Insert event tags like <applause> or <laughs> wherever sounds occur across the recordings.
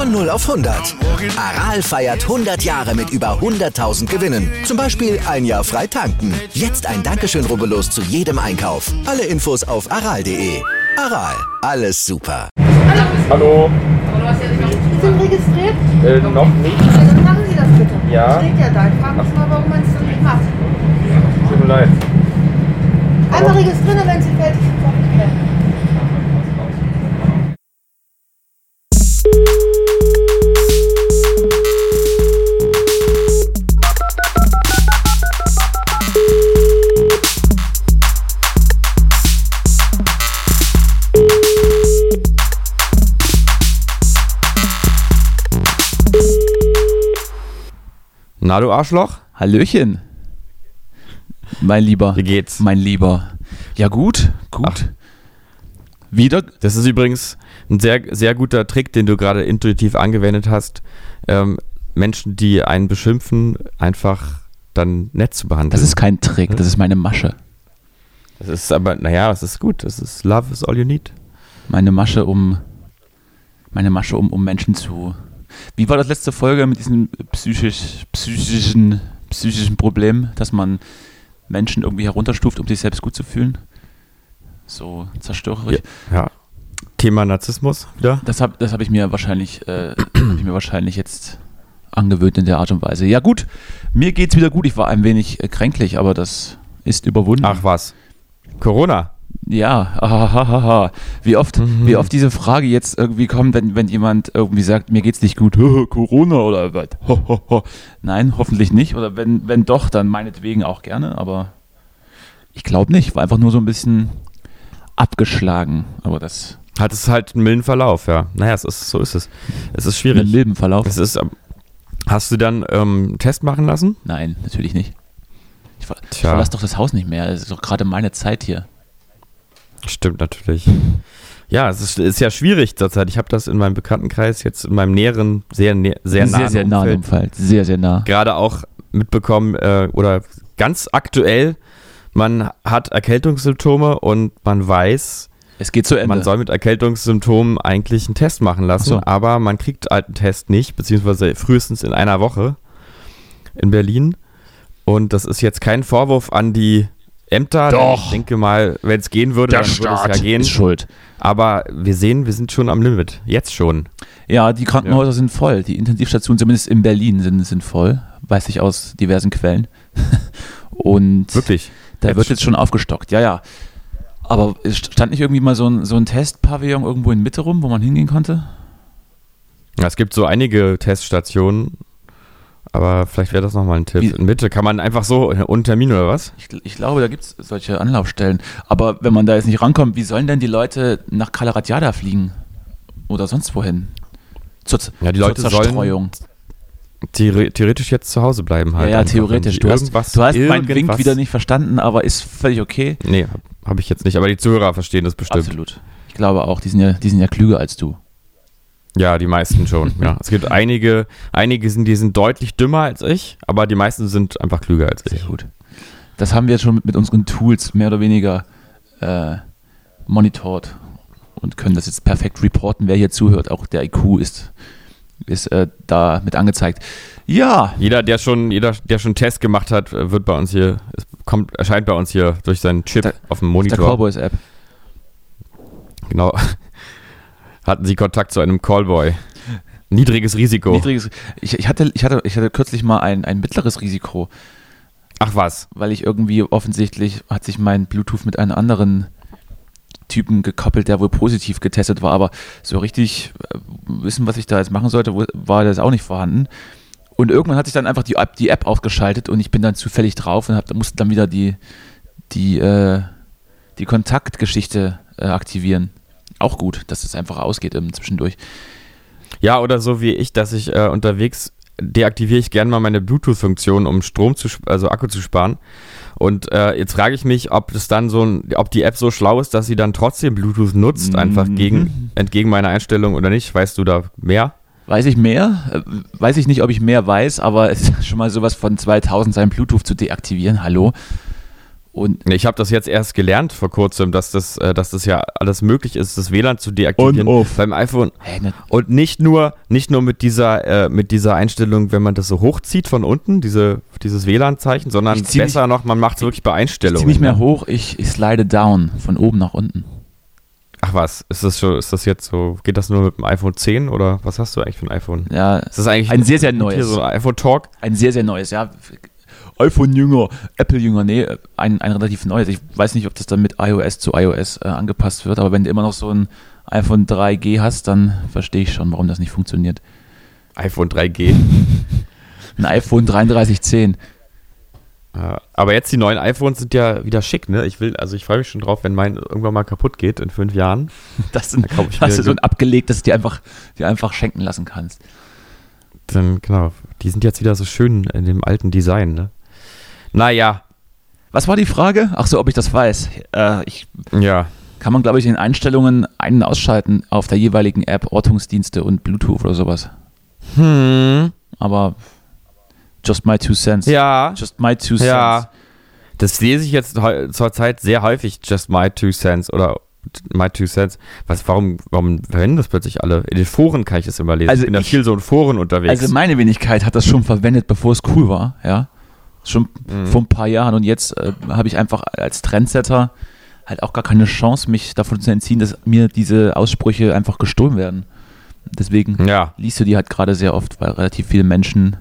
Von 0 auf 100. Aral feiert 100 Jahre mit über 100.000 Gewinnen. Zum Beispiel ein Jahr frei tanken. Jetzt ein Dankeschön, rubbellos zu jedem Einkauf. Alle Infos auf aral.de. Aral, alles super. Hallo. Sie sind registriert? Äh, noch nicht. Ja, dann machen Sie das bitte. Ja. Steht ja da. Ich frage mich mal, warum man es dann nicht macht. Tut mir leid. Einmal registrieren wenn Sie fertig sind, sag Na, du Arschloch? Hallöchen. Mein Lieber. Wie geht's? Mein Lieber. Ja, gut, gut. Ach. Wieder? Das ist übrigens ein sehr, sehr guter Trick, den du gerade intuitiv angewendet hast. Ähm, Menschen, die einen beschimpfen, einfach dann nett zu behandeln. Das ist kein Trick, das ist meine Masche. Das ist aber, naja, es ist gut. Das ist Love is all you need. Meine Masche, um. Meine Masche, um, um Menschen zu. Wie war das letzte Folge mit diesem psychisch, psychischen, psychischen Problem, dass man Menschen irgendwie herunterstuft, um sich selbst gut zu fühlen? So zerstörerisch. Ja. Thema Narzissmus wieder. Das habe das hab ich mir wahrscheinlich, äh, ich mir wahrscheinlich jetzt angewöhnt in der Art und Weise. Ja gut, mir geht's wieder gut. Ich war ein wenig äh, kränklich, aber das ist überwunden. Ach was. Corona. Ja, ahahaha. Wie oft, wie oft diese Frage jetzt irgendwie kommt, wenn, wenn jemand irgendwie sagt, mir geht's nicht gut, <laughs> Corona oder was? <laughs> Nein, hoffentlich nicht. Oder wenn, wenn doch, dann meinetwegen auch gerne, aber ich glaube nicht. War einfach nur so ein bisschen abgeschlagen. Aber das Hat es halt einen milden Verlauf, ja. Naja, es ist, so ist es. Es ist schwierig. milden Verlauf. Es ist, ähm, hast du dann ähm, einen Test machen lassen? Nein, natürlich nicht. Ich, ver ich verlasse doch das Haus nicht mehr. Es ist doch gerade meine Zeit hier. Stimmt natürlich. Ja, es ist, ist ja schwierig zurzeit. Ich habe das in meinem Bekanntenkreis jetzt in meinem näheren, sehr, nä- sehr nahen sehr, sehr nah im Umfeld. Sehr, sehr nah. gerade auch mitbekommen äh, oder ganz aktuell, man hat Erkältungssymptome und man weiß, Es geht zu Ende. man soll mit Erkältungssymptomen eigentlich einen Test machen lassen, so. aber man kriegt halt einen Test nicht, beziehungsweise frühestens in einer Woche in Berlin. Und das ist jetzt kein Vorwurf an die Ämter. Doch. Ich denke mal, wenn es gehen würde, dann würde es ja gehen. ist schuld. Aber wir sehen, wir sind schon am Limit. Jetzt schon. Ja, die Krankenhäuser sind voll. Die Intensivstationen, zumindest in Berlin, sind, sind voll. Weiß ich aus diversen Quellen. <laughs> Und Wirklich. da Jetzt wird jetzt schon aufgestockt. Ja, ja. Aber stand nicht irgendwie mal so ein, so ein Testpavillon irgendwo in Mitte rum, wo man hingehen konnte? Ja, es gibt so einige Teststationen, aber vielleicht wäre das nochmal ein Tipp. Wie- In Mitte kann man einfach so ohne Termin oder was? Ich, ich glaube, da gibt es solche Anlaufstellen. Aber wenn man da jetzt nicht rankommt, wie sollen denn die Leute nach Kalaratjada fliegen? Oder sonst wohin? Zur, Ja, die zur Leute sollen Zerstreuung. Theore theoretisch jetzt zu Hause bleiben Ja, halt. ja, einfach, theoretisch. Du hast, du hast meinen Wink wieder nicht verstanden, aber ist völlig okay. Nee, habe hab ich jetzt nicht, aber die Zuhörer verstehen das bestimmt. Absolut. Ich glaube auch, die sind ja, die sind ja klüger als du. Ja, die meisten schon. ja. Es gibt einige, einige sind, die sind deutlich dümmer als ich, aber die meisten sind einfach klüger als ich. Sehr gut. Das haben wir jetzt schon mit, unseren Tools mehr oder weniger äh, monitort und können das jetzt perfekt reporten, wer hier zuhört. Auch der IQ ist, ist äh, da mit angezeigt. Ja, Jeder, der schon, jeder, der schon einen Test gemacht hat, wird bei uns hier, es kommt, erscheint bei uns hier durch seinen Chip Der- auf dem der Monitor. Cowboys-App. Genau. Hatten Sie Kontakt zu einem Callboy? Niedriges Risiko. Niedriges, ich, ich, hatte, ich, hatte, ich hatte kürzlich mal ein, ein mittleres Risiko, Ach was. weil ich irgendwie offensichtlich hat sich mein Bluetooth mit einem anderen Typen gekoppelt, der wohl positiv getestet war, aber so richtig äh, wissen, was ich da jetzt machen sollte, war das auch nicht vorhanden. Und irgendwann hat sich dann einfach die App, die App ausgeschaltet und ich bin dann zufällig drauf und hab, musste dann wieder die, die, äh, die Kontaktgeschichte äh, aktivieren. Auch gut, dass es einfach ausgeht ähm, zwischendurch. Ja, oder so wie ich, dass ich äh, unterwegs deaktiviere ich gerne mal meine Bluetooth-Funktion, um Strom zu, also Akku zu sparen. Und äh, jetzt frage ich mich, ob das dann so ein, ob die App so schlau ist, dass sie dann trotzdem Bluetooth nutzt, einfach Mhm. gegen, entgegen meiner Einstellung oder nicht. Weißt du da mehr? Weiß ich mehr? Äh, Weiß ich nicht, ob ich mehr weiß, aber es <laughs> ist schon mal sowas von 2000 sein Bluetooth zu deaktivieren. Hallo? Und Ich habe das jetzt erst gelernt vor kurzem, dass das, äh, dass das ja alles möglich ist, das WLAN zu deaktivieren beim iPhone. Ne, Und nicht nur, nicht nur mit dieser, äh, mit dieser Einstellung, wenn man das so hochzieht von unten, diese, dieses WLAN-Zeichen, sondern Ich besser noch, man macht es wirklich bei ich Einstellungen. zieh nicht mehr ne? hoch, ich, ich slide down, von oben nach unten. Ach was, ist das schon, ist das jetzt so, geht das nur mit dem iPhone 10 oder was hast du eigentlich für ein iPhone? Ja, Ist das eigentlich Ein sehr, sehr Hier neues. so ein iPhone Talk? ein sehr, sehr neues, ja. iPhone-Jünger, Apple-Jünger, nee, ein, ein relativ neues. Ich weiß nicht, ob das dann mit iOS zu iOS äh, angepasst wird, aber wenn du immer noch so ein iPhone 3G hast, dann verstehe ich schon, warum das nicht funktioniert. iPhone 3G. <laughs> Ein iPhone 3310. Ja, aber jetzt die neuen iPhones sind ja wieder schick, ne? Ich will, also ich freue mich schon drauf, wenn mein irgendwann mal kaputt geht in fünf Jahren. <laughs> Das sind, Da hast du so ein abgelegtes, dir einfach, dir einfach schenken lassen kannst. Dann, genau, die sind jetzt wieder so schön in dem alten Design, ne? Naja, Was war die Frage? Ach so, ob ich das weiß. Äh, ich ja. kann man, glaube ich, in Einstellungen ein- und ausschalten auf der jeweiligen App, Ortungsdienste und Bluetooth oder sowas. Hm. Aber just my two cents. Ja. Just my two cents. Ja. Das lese ich jetzt zurzeit sehr häufig, just my two cents oder my two cents. Was, warum, warum verwenden das plötzlich alle? In den Foren kann ich das immer lesen. Also ich bin da viel so in Foren unterwegs. Also meine Wenigkeit hat das schon verwendet, bevor es cool war, ja. Schon Mhm. vor ein paar Jahren und jetzt äh, habe ich einfach als Trendsetter halt auch gar keine Chance, mich davon zu entziehen, dass mir diese Aussprüche einfach gestohlen werden. Deswegen ja. liest du die halt gerade sehr oft, weil relativ viele Menschen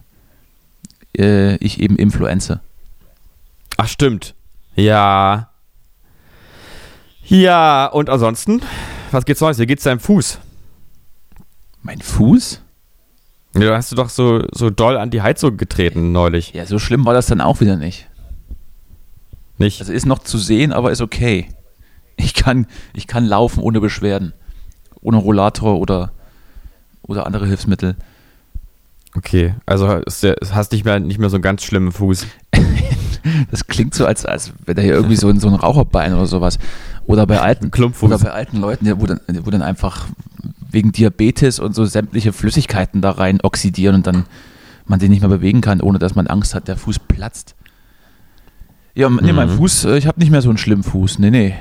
äh, ich eben influenze. Ach, stimmt. Ja. Ja, und ansonsten, was geht's Neues? Wie geht's deinem Fuß? Mein Fuß? Ja, da hast du doch so, so doll an die Heizung getreten neulich. Ja, so schlimm war das dann auch wieder nicht. Nicht? Also ist noch zu sehen, aber ist okay. Ich kann, ich kann laufen ohne Beschwerden. Ohne Rollator oder, oder andere Hilfsmittel. Okay, also ist der, hast nicht mehr, nicht mehr so einen ganz schlimmen Fuß. <laughs> Das klingt so, als, als wäre da hier irgendwie so ein, so ein Raucherbein oder sowas. Oder bei <laughs> alten, Klumpfuß. oder bei alten Leuten, wo, dann, wo dann einfach wegen Diabetes und so sämtliche Flüssigkeiten da rein oxidieren und dann man den nicht mehr bewegen kann, ohne dass man Angst hat, der Fuß platzt. Ja, nee, mein Mhm. Fuß, äh, ich habe nicht mehr so einen schlimmen Fuß. Nee, nee.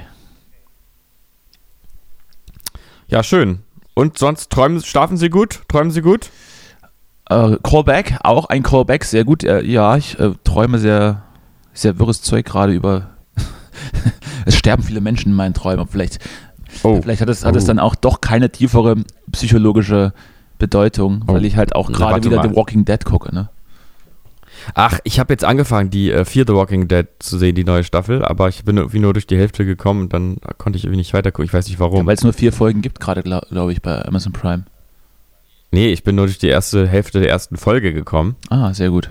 Ja, schön. Und sonst träumen, schlafen Sie gut? Träumen Sie gut? Äh, Callback, auch ein Callback, sehr gut. Äh, ja, ich äh, träume sehr, sehr wirres Zeug gerade über. <laughs> es sterben viele Menschen in meinen Träumen. Vielleicht, Oh. vielleicht hat, es, hat es dann auch doch keine tiefere psychologische Bedeutung, weil Oh. ich halt auch gerade wieder mal. The Walking Dead gucke. Ne? Ach, ich habe jetzt angefangen, die äh, Fear the Walking Dead zu sehen, die neue Staffel, aber ich bin irgendwie nur durch die Hälfte gekommen und dann konnte ich irgendwie nicht weiter gucken. Ich weiß nicht Ja, warum. weil es nur vier Folgen gibt, gerade glaube glaub ich, bei Amazon Prime. nee, ich bin nur durch die erste Hälfte der ersten Folge gekommen Ah, sehr gut.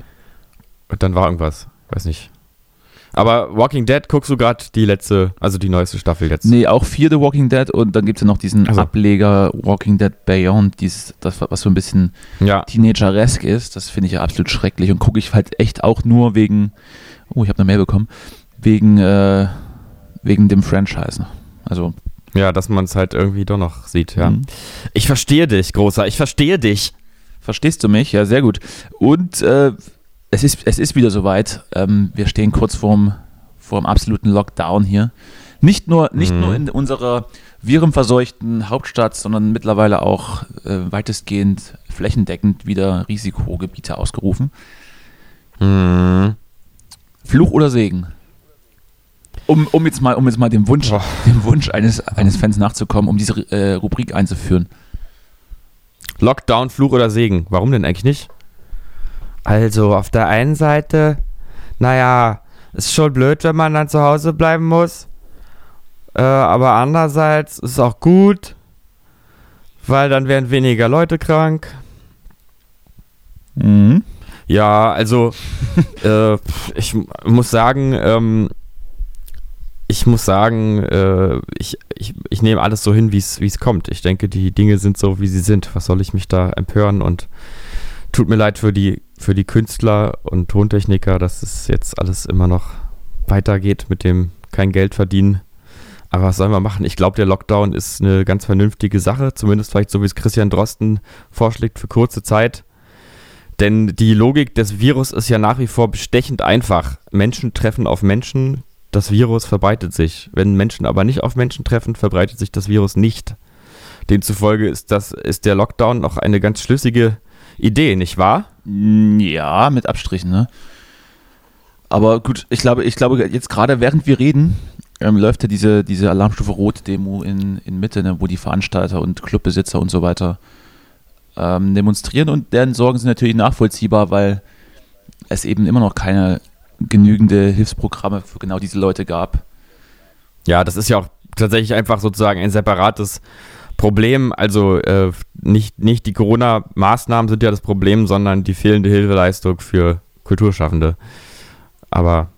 und dann war irgendwas. Weiß nicht. Aber Walking Dead guckst du gerade die letzte, also die neueste Staffel jetzt. Nee, auch vier The Walking Dead und dann gibt es ja noch diesen Ach so. Ableger Walking Dead Beyond, dieses, das, was so ein bisschen Ja. Teenageresk ist. Das finde ich ja absolut schrecklich und gucke ich halt echt auch nur wegen, oh, ich habe eine Mail bekommen, wegen, äh, wegen dem Franchise. Also, Ja, dass man es halt irgendwie doch noch sieht, ja. mhm. Ich verstehe dich, Großer, ich verstehe dich. verstehst du mich? Ja, sehr gut. Und äh, es, ist, es ist wieder soweit. Ähm, wir stehen kurz vorm, vorm absoluten Lockdown hier. Nicht nur, nicht Mhm. nur in unserer virenverseuchten Hauptstadt, sondern mittlerweile auch äh, weitestgehend flächendeckend wieder Risikogebiete ausgerufen. Hm. Fluch oder Segen? Um, um, jetzt mal, um jetzt mal dem Wunsch, Boah. dem Wunsch eines, eines Fans nachzukommen, um diese äh, Rubrik einzuführen. Lockdown, Fluch oder Segen? Warum denn eigentlich nicht? Also, auf der einen Seite, naja, ist schon blöd, wenn man dann zu Hause bleiben muss. Äh, aber andererseits ist es auch gut, weil dann werden weniger Leute krank. Mhm. Ja, also <laughs> äh, ich muss sagen, ähm, ich muss sagen, äh, ich, ich, ich nehme alles so hin, wie es wie es kommt. Ich denke, die Dinge sind so, wie sie sind. Was soll ich mich da empören und tut mir leid für die, für die Künstler und Tontechniker, dass es jetzt alles immer noch weitergeht mit dem kein Geld verdienen. Aber was sollen wir machen? Ich glaube, der Lockdown ist eine ganz vernünftige Sache, zumindest vielleicht so, wie es Christian Drosten vorschlägt, für kurze Zeit. Denn die Logik des Virus ist ja nach wie vor bestechend einfach. Menschen treffen auf Menschen, das Virus verbreitet sich. Wenn Menschen aber nicht auf Menschen treffen, verbreitet sich das Virus nicht. Demzufolge ist, das, ist der Lockdown noch eine ganz schlüssige Idee, nicht wahr? Ja, mit Abstrichen, ne? Aber gut, ich glaube, ich glaube, jetzt gerade während wir reden, ähm, läuft ja diese, diese Alarmstufe Rot-Demo in, in Mitte, ne, wo die Veranstalter und Clubbesitzer und so weiter ähm, demonstrieren und deren Sorgen sind natürlich nachvollziehbar, weil es eben immer noch keine genügende Hilfsprogramme für genau diese Leute gab. Ja, das ist ja auch tatsächlich einfach sozusagen ein separates Problem. Also äh, nicht, nicht die Corona-Maßnahmen sind ja das Problem, sondern die fehlende Hilfeleistung für Kulturschaffende. Aber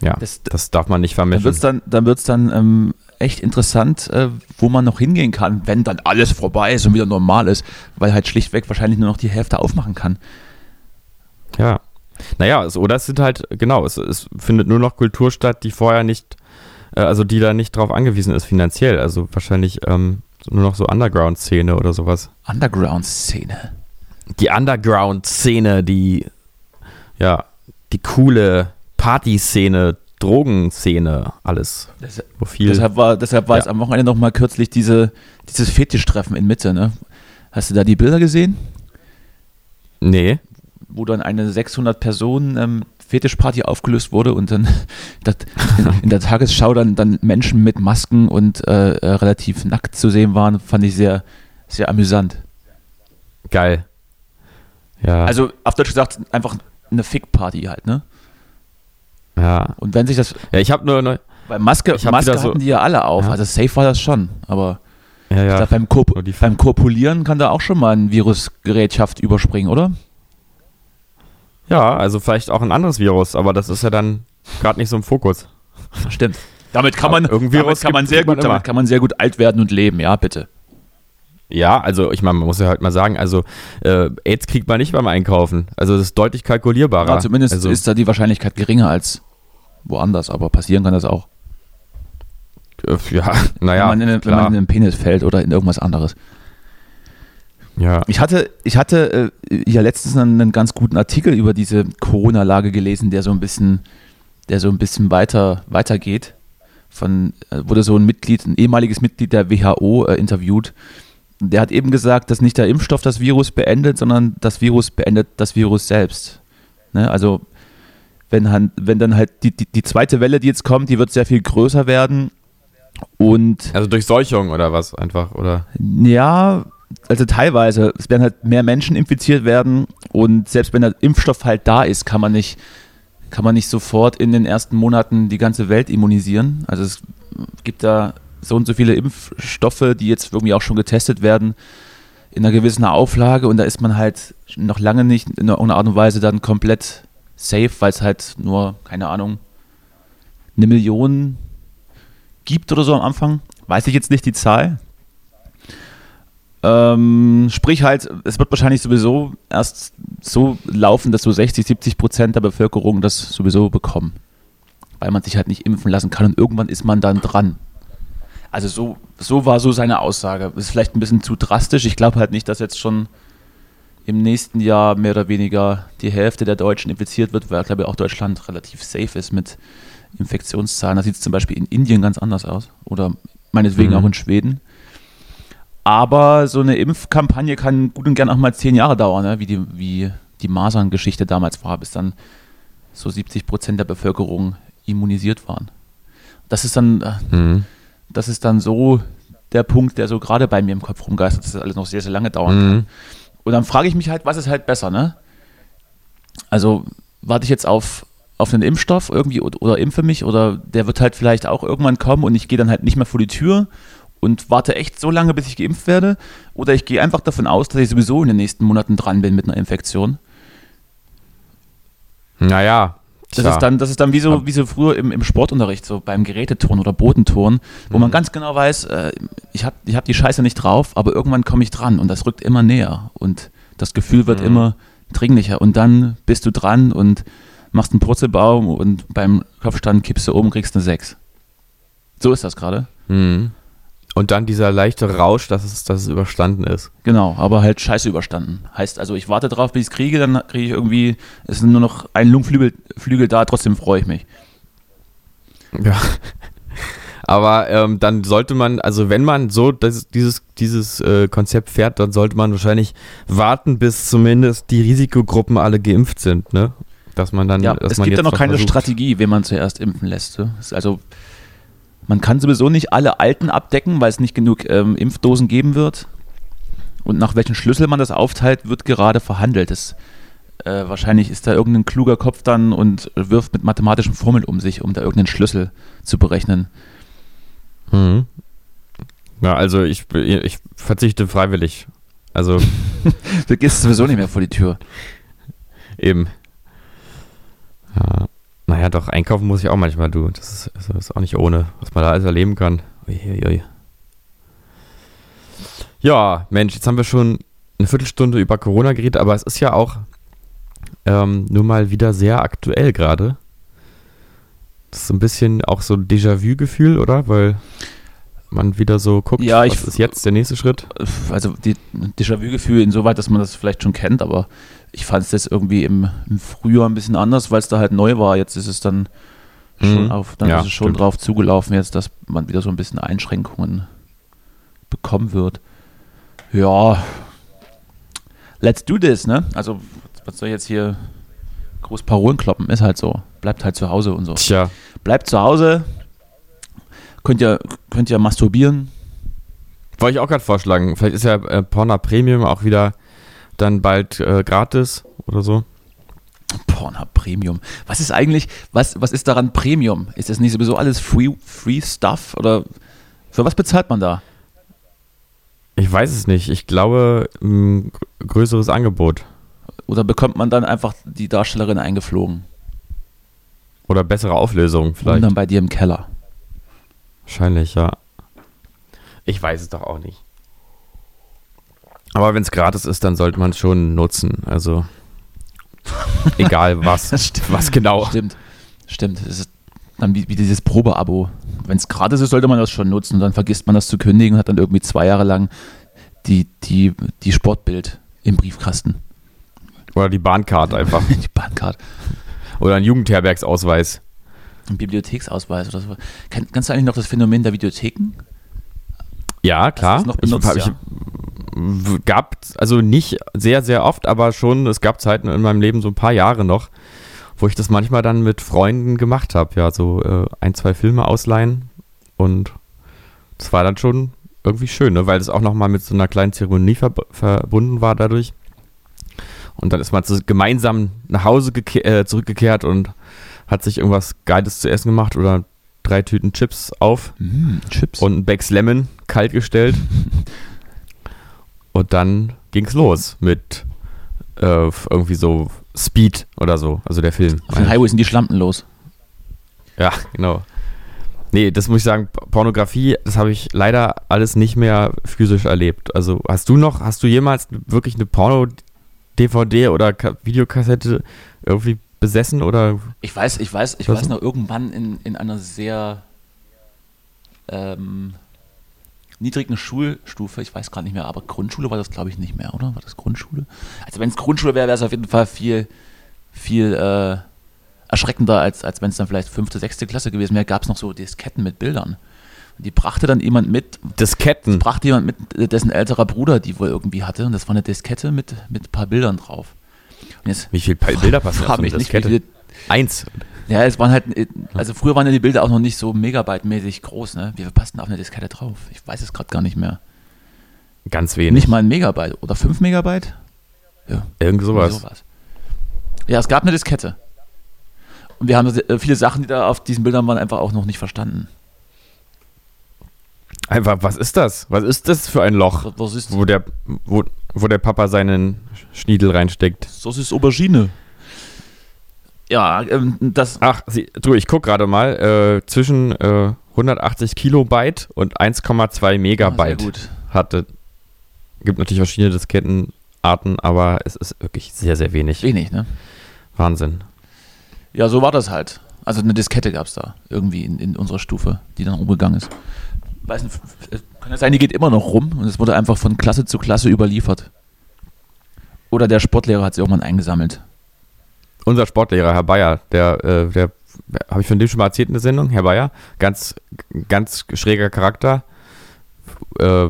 ja, das, das darf man nicht vermischen. Dann wird es dann, dann ähm, echt interessant, äh, wo man noch hingehen kann, wenn dann alles vorbei ist und wieder normal ist, weil halt schlichtweg wahrscheinlich nur noch die Hälfte aufmachen kann. Ja. Naja, es, oder es sind halt, genau, es, es findet nur noch Kultur statt, die vorher nicht, äh, also die da nicht drauf angewiesen ist finanziell. Also wahrscheinlich ähm, nur noch so Underground-Szene oder sowas. Underground-Szene. Die Underground-Szene, die, ja, die coole Party-Szene, Drogenszene, alles. Das, deshalb war, deshalb war ja. es am Wochenende noch mal kürzlich diese, dieses Fetischtreffen in Mitte, ne? Hast du da die Bilder gesehen? Nee. Wo dann eine 600 Personen ähm, Fetischparty aufgelöst wurde und dann <laughs> in, der Tagesschau dann, dann Menschen mit Masken und äh, äh, relativ nackt zu sehen waren, fand ich sehr, sehr amüsant. Geil. Ja. Also auf Deutsch gesagt, einfach eine Fick-Party halt, ne? Ja. Und wenn sich das. Ja, ich habe nur. Ne, weil Maske, Maske hatten so, die ja alle auf. Ja. Also safe war das schon. Aber ja, ja. Glaub, beim, Korp beim Korpulieren kann da auch schon mal ein Virusgerätschaft überspringen, oder? Ja, also vielleicht auch ein anderes Virus, aber das ist ja dann gerade nicht so im Fokus. Stimmt. Damit kann man, damit kann man sehr gut, damit kann man sehr gut alt werden und leben, ja, bitte. Ja, also ich meine, man muss ja halt mal sagen, also äh, AIDS kriegt man nicht beim Einkaufen. Also das ist deutlich kalkulierbarer. Ja, zumindest also, ist da die Wahrscheinlichkeit geringer als woanders, aber passieren kann das auch. Äh, ja, <laughs> naja. Wenn man, in, wenn man in den Penis fällt oder in irgendwas anderes. Ja. Ich hatte, ich hatte äh, ja letztens einen, einen, ganz guten Artikel über diese Corona-Lage gelesen, der so ein bisschen, der so ein bisschen weiter, weitergeht. Von, äh, wurde so ein Mitglied, ein ehemaliges Mitglied der WHO äh, interviewt. Der hat eben gesagt, dass nicht der Impfstoff das Virus beendet, sondern das Virus beendet das Virus selbst. Ne? Also wenn, wenn dann halt die, die, die zweite Welle, die jetzt kommt, die wird sehr viel größer werden. Und also Durchseuchung oder was einfach, oder? Ja, also teilweise. Es werden halt mehr Menschen infiziert werden und selbst wenn der Impfstoff halt da ist, kann man nicht, kann man nicht sofort in den ersten Monaten die ganze Welt immunisieren. Also es gibt da so und so viele Impfstoffe, die jetzt irgendwie auch schon getestet werden in einer gewissen Auflage und da ist man halt noch lange nicht in irgendeiner Art und Weise dann komplett safe, weil es halt nur, keine Ahnung, eine Million gibt oder so am Anfang. Weiß ich jetzt nicht die Zahl. Ähm, sprich halt, es wird wahrscheinlich sowieso erst so laufen, dass so 60, 70 Prozent der Bevölkerung das sowieso bekommen. Weil man sich halt nicht impfen lassen kann und irgendwann ist man dann dran. Also so, so war so seine Aussage. Ist vielleicht ein bisschen zu drastisch. Ich glaube halt nicht, dass jetzt schon im nächsten Jahr mehr oder weniger die Hälfte der Deutschen infiziert wird, weil, glaube ich, auch Deutschland relativ safe ist mit Infektionszahlen. Da sieht es zum Beispiel in Indien ganz anders aus oder meinetwegen mhm. auch in Schweden. Aber so eine Impfkampagne kann gut und gern auch mal zehn Jahre dauern, ne? wie die, wie die Masern-Geschichte damals war, bis dann so 70 Prozent der Bevölkerung immunisiert waren. Das ist dann, äh, mhm. das ist dann so der Punkt, der so gerade bei mir im Kopf rumgeistert, dass das alles noch sehr, sehr lange dauern mhm. kann. Und dann frage ich mich halt, was ist halt besser, ne? Also warte ich jetzt auf, auf einen Impfstoff irgendwie oder, oder impfe mich oder der wird halt vielleicht auch irgendwann kommen und ich gehe dann halt nicht mehr vor die Tür und warte echt so lange, bis ich geimpft werde. Oder ich gehe einfach davon aus, dass ich sowieso in den nächsten Monaten dran bin mit einer Infektion. Naja. Das ist, dann, das ist dann wie so, wie so früher im, im Sportunterricht, so beim Geräteturnen oder Bodenturnen, wo mhm. man ganz genau weiß, äh, ich habe ich hab die Scheiße nicht drauf, aber irgendwann komme ich dran und das rückt immer näher und das Gefühl wird mhm. immer dringlicher. Und dann bist du dran und machst einen Purzelbaum und beim Kopfstand kippst du um, kriegst eine 6. So ist das gerade. Mhm. Und dann dieser leichte Rausch, dass es, dass es überstanden ist. Genau, aber halt scheiße überstanden. Heißt also, ich warte drauf, bis ich es kriege, dann kriege ich irgendwie, es ist nur noch ein Lungenflügel Flügel da, trotzdem freue ich mich. Ja. <laughs> Aber ähm, dann sollte man, also wenn man so das, dieses, dieses äh, Konzept fährt, dann sollte man wahrscheinlich warten, bis zumindest die Risikogruppen alle geimpft sind, ne? Dass man dann, Ja, dass es man gibt ja noch keine versucht- Strategie, wen man zuerst impfen lässt. ne? Also, man kann sowieso nicht alle Alten abdecken, weil es nicht genug ähm, Impfdosen geben wird. Und nach welchen Schlüssel man das aufteilt, wird gerade verhandelt. Das, äh, wahrscheinlich ist da irgendein kluger Kopf dann und wirft mit mathematischen Formeln um sich, um da irgendeinen Schlüssel zu berechnen. Mhm. Ja, also ich, ich verzichte freiwillig. Also <laughs> Du gehst sowieso nicht mehr vor die Tür. eben. Ja, naja, doch, einkaufen muss ich auch manchmal, du. Das ist, also ist auch nicht ohne, was man da alles erleben kann. Uiuiui. Ja, Mensch, jetzt haben wir schon eine Viertelstunde über Corona geredet, aber es ist ja auch ähm, nur mal wieder sehr aktuell gerade. Das ist ein bisschen auch so ein Déjà-vu-Gefühl, oder? Weil man wieder so guckt, Ja, ich- was ist jetzt der nächste Schritt? Also die Déjà-vu-Gefühl insoweit, dass man das vielleicht schon kennt, aber ich fand es jetzt irgendwie im, im Frühjahr ein bisschen anders, weil es da halt neu war. Jetzt ist es dann schon Mhm. auf, dann Ja, ist es schon stimmt. drauf zugelaufen jetzt, dass man wieder so ein bisschen Einschränkungen bekommen wird. Ja, let's do this, ne? Also was soll jetzt hier groß Parolen kloppen? Ist halt so. Bleibt halt zu Hause und so. Tja, Bleibt zu Hause. Könnt ihr, könnt ihr masturbieren. wollte ich auch gerade vorschlagen. Vielleicht ist ja äh, Premium auch wieder dann bald äh, gratis oder so. Pornhub Premium. Was ist eigentlich, was, was ist daran Premium? Ist das nicht sowieso alles Free, free Stuff? Oder für was bezahlt man da? Ich weiß es nicht. Ich glaube, ein gr- größeres Angebot. Oder bekommt man dann einfach die Darstellerin eingeflogen? Oder bessere Auflösung Und vielleicht. dann bei dir im Keller. Wahrscheinlich, ja. Ich weiß es doch auch nicht. Aber wenn es gratis ist, dann sollte man es schon nutzen. Also egal was. <laughs> was genau. Stimmt. Stimmt. Es ist dann wie, wie dieses Probeabo. Wenn es gratis ist, sollte man das schon nutzen. Und dann vergisst man das zu kündigen und hat dann irgendwie zwei Jahre lang die, die, die Sportbild im Briefkasten. Oder die Bahncard einfach. <laughs> Die Bahncard. Oder ein Jugendherbergsausweis. Ein Bibliotheksausweis oder so. Kenn, kennst du eigentlich noch das Phänomen der Videotheken? Ja, klar. noch benutzt, ich, w- gab, also nicht sehr, sehr oft, aber schon, es gab Zeiten in meinem Leben, so ein paar Jahre noch, wo ich das manchmal dann mit Freunden gemacht habe. Ja, so äh, ein, zwei Filme ausleihen. Und das war dann schon irgendwie schön, ne? weil das auch nochmal mit so einer kleinen Zeremonie verb verbunden war dadurch. Und dann ist man gemeinsam nach Hause äh, zurückgekehrt und hat sich irgendwas Geiles zu essen gemacht oder drei Tüten Chips auf Mm, Chips. und ein Becks Lemon kalt gestellt. und dann ging's los mit äh, irgendwie so Speed oder so, also der Film. Auf den Highway sind die Schlampen los. Ja, genau. Nee, das muss ich sagen, Pornografie, das habe ich leider alles nicht mehr physisch erlebt. Also hast du noch, hast du jemals wirklich eine Porno-DVD oder Ka Videokassette irgendwie besessen oder Ich weiß, ich weiß, ich weiß noch irgendwann in, in einer sehr ähm, niedrigen Schulstufe, ich weiß gar nicht mehr, aber Grundschule war das glaube ich nicht mehr, oder? War das Grundschule? Also wenn es Grundschule wäre, wäre es auf jeden Fall viel, viel äh, erschreckender, als, als wenn es dann vielleicht fünfte, sechste Klasse gewesen wäre, gab es noch so Disketten mit Bildern. Und die brachte dann jemand mit, Disketten? brachte jemand mit, dessen älterer Bruder die wohl irgendwie hatte. Und das war eine Diskette mit, mit ein paar Bildern drauf. Jetzt Wie viele Bilder passen auf so eine Diskette? Eins. ja, es waren halt, also früher waren ja die Bilder auch noch nicht so megabyte-mäßig groß, ne? Wie viel passten auf eine Diskette drauf? Ich weiß es gerade gar nicht mehr. Ganz wenig. Nicht mal ein Megabyte oder 5 Megabyte? Ja, Irgend sowas. sowas. Ja, es gab eine Diskette. Und wir haben äh, viele Sachen, die da auf diesen Bildern waren, einfach auch noch nicht verstanden. Einfach, was ist das? Was ist das für ein Loch, Was ist wo der, wo, wo der Papa seinen Schniedel reinsteckt? das? ist Aubergine. Ja, ähm, das, Ach, sie, du, ich guck gerade mal, äh, zwischen äh, 180 Kilobyte und 1,2 sehr Megabyte gut. hatte. Gibt natürlich verschiedene Disketten Arten, aber es ist wirklich sehr, sehr wenig. Wenig, ne? Wahnsinn. Ja, so war das halt. Also eine Diskette gab es da irgendwie in, in unserer Stufe, die dann umgegangen ist. Weiß nicht, kann das sein, die geht immer noch rum und es wurde einfach von Klasse zu Klasse überliefert. Oder der Sportlehrer hat sie irgendwann eingesammelt. Unser Sportlehrer, Herr Bayer, der, äh, der habe ich von dem schon mal erzählt in der Sendung, Herr Bayer, ganz, ganz schräger Charakter. Äh,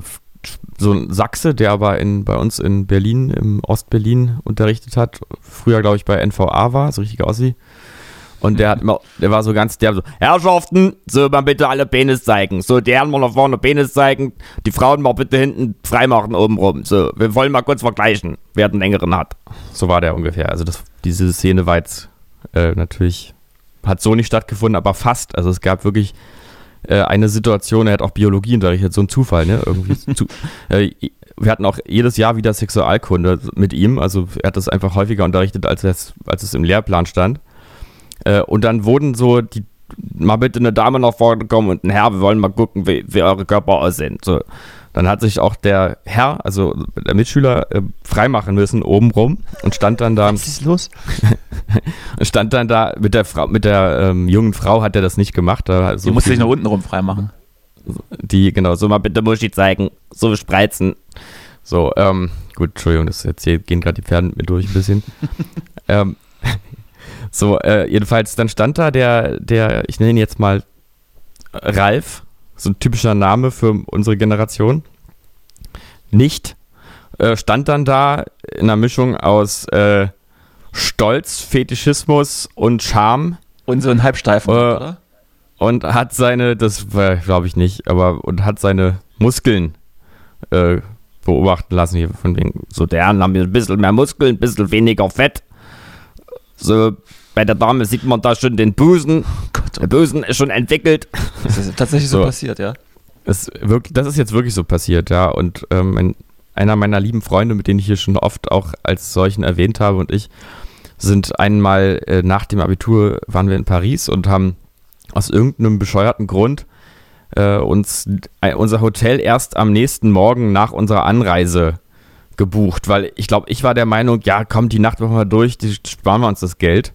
so ein Sachse, der aber in, bei uns in Berlin, im Ostberlin unterrichtet hat. Früher, glaube ich, bei NVA war, so richtig Ossi. Und der hat immer, der war so ganz der so, Herrschaften, so mal bitte alle Penis zeigen. So, die Herren mal nach vorne Penis zeigen, die Frauen mal bitte hinten freimachen oben rum. So, wir wollen mal kurz vergleichen, wer den längeren hat. So war der ungefähr. Also das, diese Szene war jetzt äh, natürlich, hat so nicht stattgefunden, aber fast. Also es gab wirklich äh, eine Situation, er hat auch Biologie unterrichtet, so ein Zufall, ne? Irgendwie <laughs> zu, äh, wir hatten auch jedes Jahr wieder Sexualkunde mit ihm. Also er hat das einfach häufiger unterrichtet, als als es im Lehrplan stand. Äh, und dann wurden so die mal bitte eine Dame nach vorne kommen und ein Herr, wir wollen mal gucken, wie, wie eure Körper aussehen. So. Dann hat sich auch der Herr, also der Mitschüler, äh, freimachen müssen obenrum und stand dann da, Was ist los? <laughs> stand dann da mit der Frau, mit der ähm, jungen Frau hat er das nicht gemacht. Da, Die so musste viel- sich nach unten rum freimachen. die, genau, so mal bitte Muschi zeigen, so spreizen. So, ähm, gut, Entschuldigung, das jetzt hier gehen gerade die Pferde mit mir durch ein bisschen. <laughs> ähm, so, äh, jedenfalls, dann stand da der, der, ich nenne ihn jetzt mal Ralf, so ein typischer Name für unsere Generation. Nicht, äh, stand dann da in einer Mischung aus äh, Stolz, Fetischismus und Charme Und so ein Halbsteifen, Äh, oder? und hat seine, das glaube ich nicht, aber und hat seine Muskeln äh, beobachten lassen hier von wegen, so der Herren haben hier ein bisschen mehr Muskeln, ein bisschen weniger Fett. So bei der Dame sieht man da schon den Busen. Gott, Der Busen ist schon entwickelt. das ist tatsächlich so, So. passiert, ja. Das, wirklich, das ist jetzt wirklich so passiert, ja. Und ähm, ein, einer meiner lieben Freunde, mit denen ich hier schon oft auch als solchen erwähnt habe, und ich sind einmal äh, nach dem Abitur waren wir in Paris und haben aus irgendeinem bescheuerten Grund äh, uns äh, unser Hotel erst am nächsten Morgen nach unserer Anreise gebucht, weil ich glaube, ich war der Meinung, ja, komm, die Nacht machen wir durch, die sparen wir uns das Geld.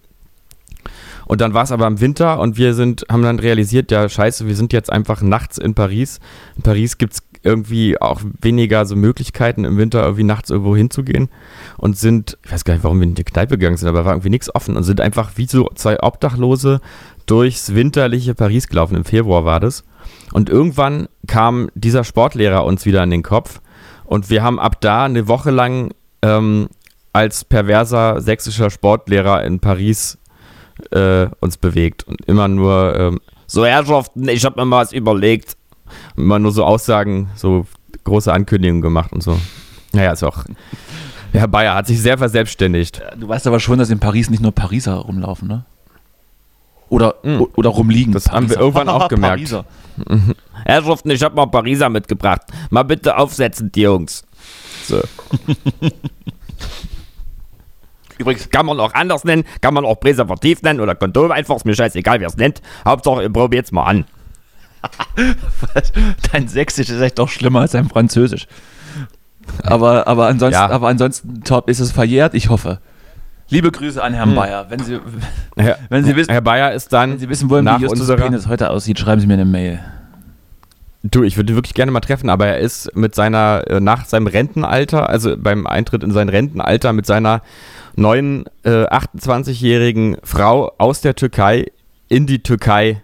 Und dann war es aber im Winter und wir sind, haben dann realisiert, ja, scheiße, wir sind jetzt einfach nachts in Paris. In Paris gibt es irgendwie auch weniger so Möglichkeiten im Winter irgendwie nachts irgendwo hinzugehen und sind, ich weiß gar nicht, warum wir in die Kneipe gegangen sind, aber war irgendwie nichts offen und sind einfach wie so zwei Obdachlose durchs winterliche Paris gelaufen. Im Februar war das. Und irgendwann kam dieser Sportlehrer uns wieder in den Kopf und wir haben ab da eine Woche lang ähm, als perverser sächsischer Sportlehrer in Paris äh, uns bewegt und immer nur ähm, so Herrschaften, ich habe mir mal was überlegt. Immer nur so Aussagen, so große Ankündigungen gemacht und so. Naja, ist auch. Herr Bayer hat sich sehr verselbstständigt. Du weißt aber schon, dass in Paris nicht nur Pariser rumlaufen, ne? Oder, Mm. oder rumliegen. Das haben wir irgendwann auch <laughs> gemerkt. <laughs> Herrschaften, ich habe mal Pariser mitgebracht. Mal bitte aufsetzen, die Jungs. So. <laughs> Übrigens, Kann man auch anders nennen, kann man auch Präservativ nennen oder Kondom einfach, ist mir scheißegal, wer es nennt. Hauptsache, ihr probiert's mal an. <laughs> dein Sächsisch ist echt doch schlimmer als dein Französisch. Aber, aber, ansonsten, Ja. aber ansonsten top ist es verjährt, ich hoffe. Liebe Grüße an Herrn Hm. Bayer. Wenn Sie, Herr, Wenn Sie wissen- Herr Bayer ist dann wenn Sie wissen wollen, nach wie Justus unserer, Penis heute aussieht, schreiben Sie mir eine Mail. Du, ich würde wirklich gerne mal treffen, aber er ist mit seiner, äh, nach seinem Rentenalter, also beim Eintritt in sein Rentenalter, mit seiner neuen äh, 28-jährigen Frau aus der Türkei in die Türkei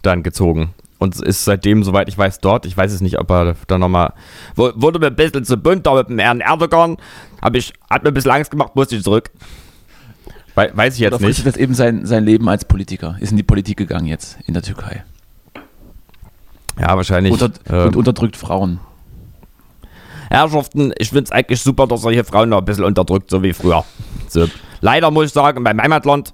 dann gezogen. Und ist seitdem, soweit ich weiß, dort. Ich weiß es nicht, ob er da nochmal. Wurde mir ein bisschen zu bunt da mit dem Herrn Erdogan. Hab ich, hat mir ein bisschen Angst gemacht, musste ich zurück. Wei- weiß ich jetzt Oder nicht. fristet das eben sein, sein Leben als Politiker? Ist in die Politik gegangen jetzt in der Türkei. Ja, wahrscheinlich. Unter, ähm, und unterdrückt Frauen. Herrschaften, ich finde es eigentlich super, dass ihr hier Frauen noch ein bisschen unterdrückt, so wie früher. So. Leider muss ich sagen, meinem Heimatland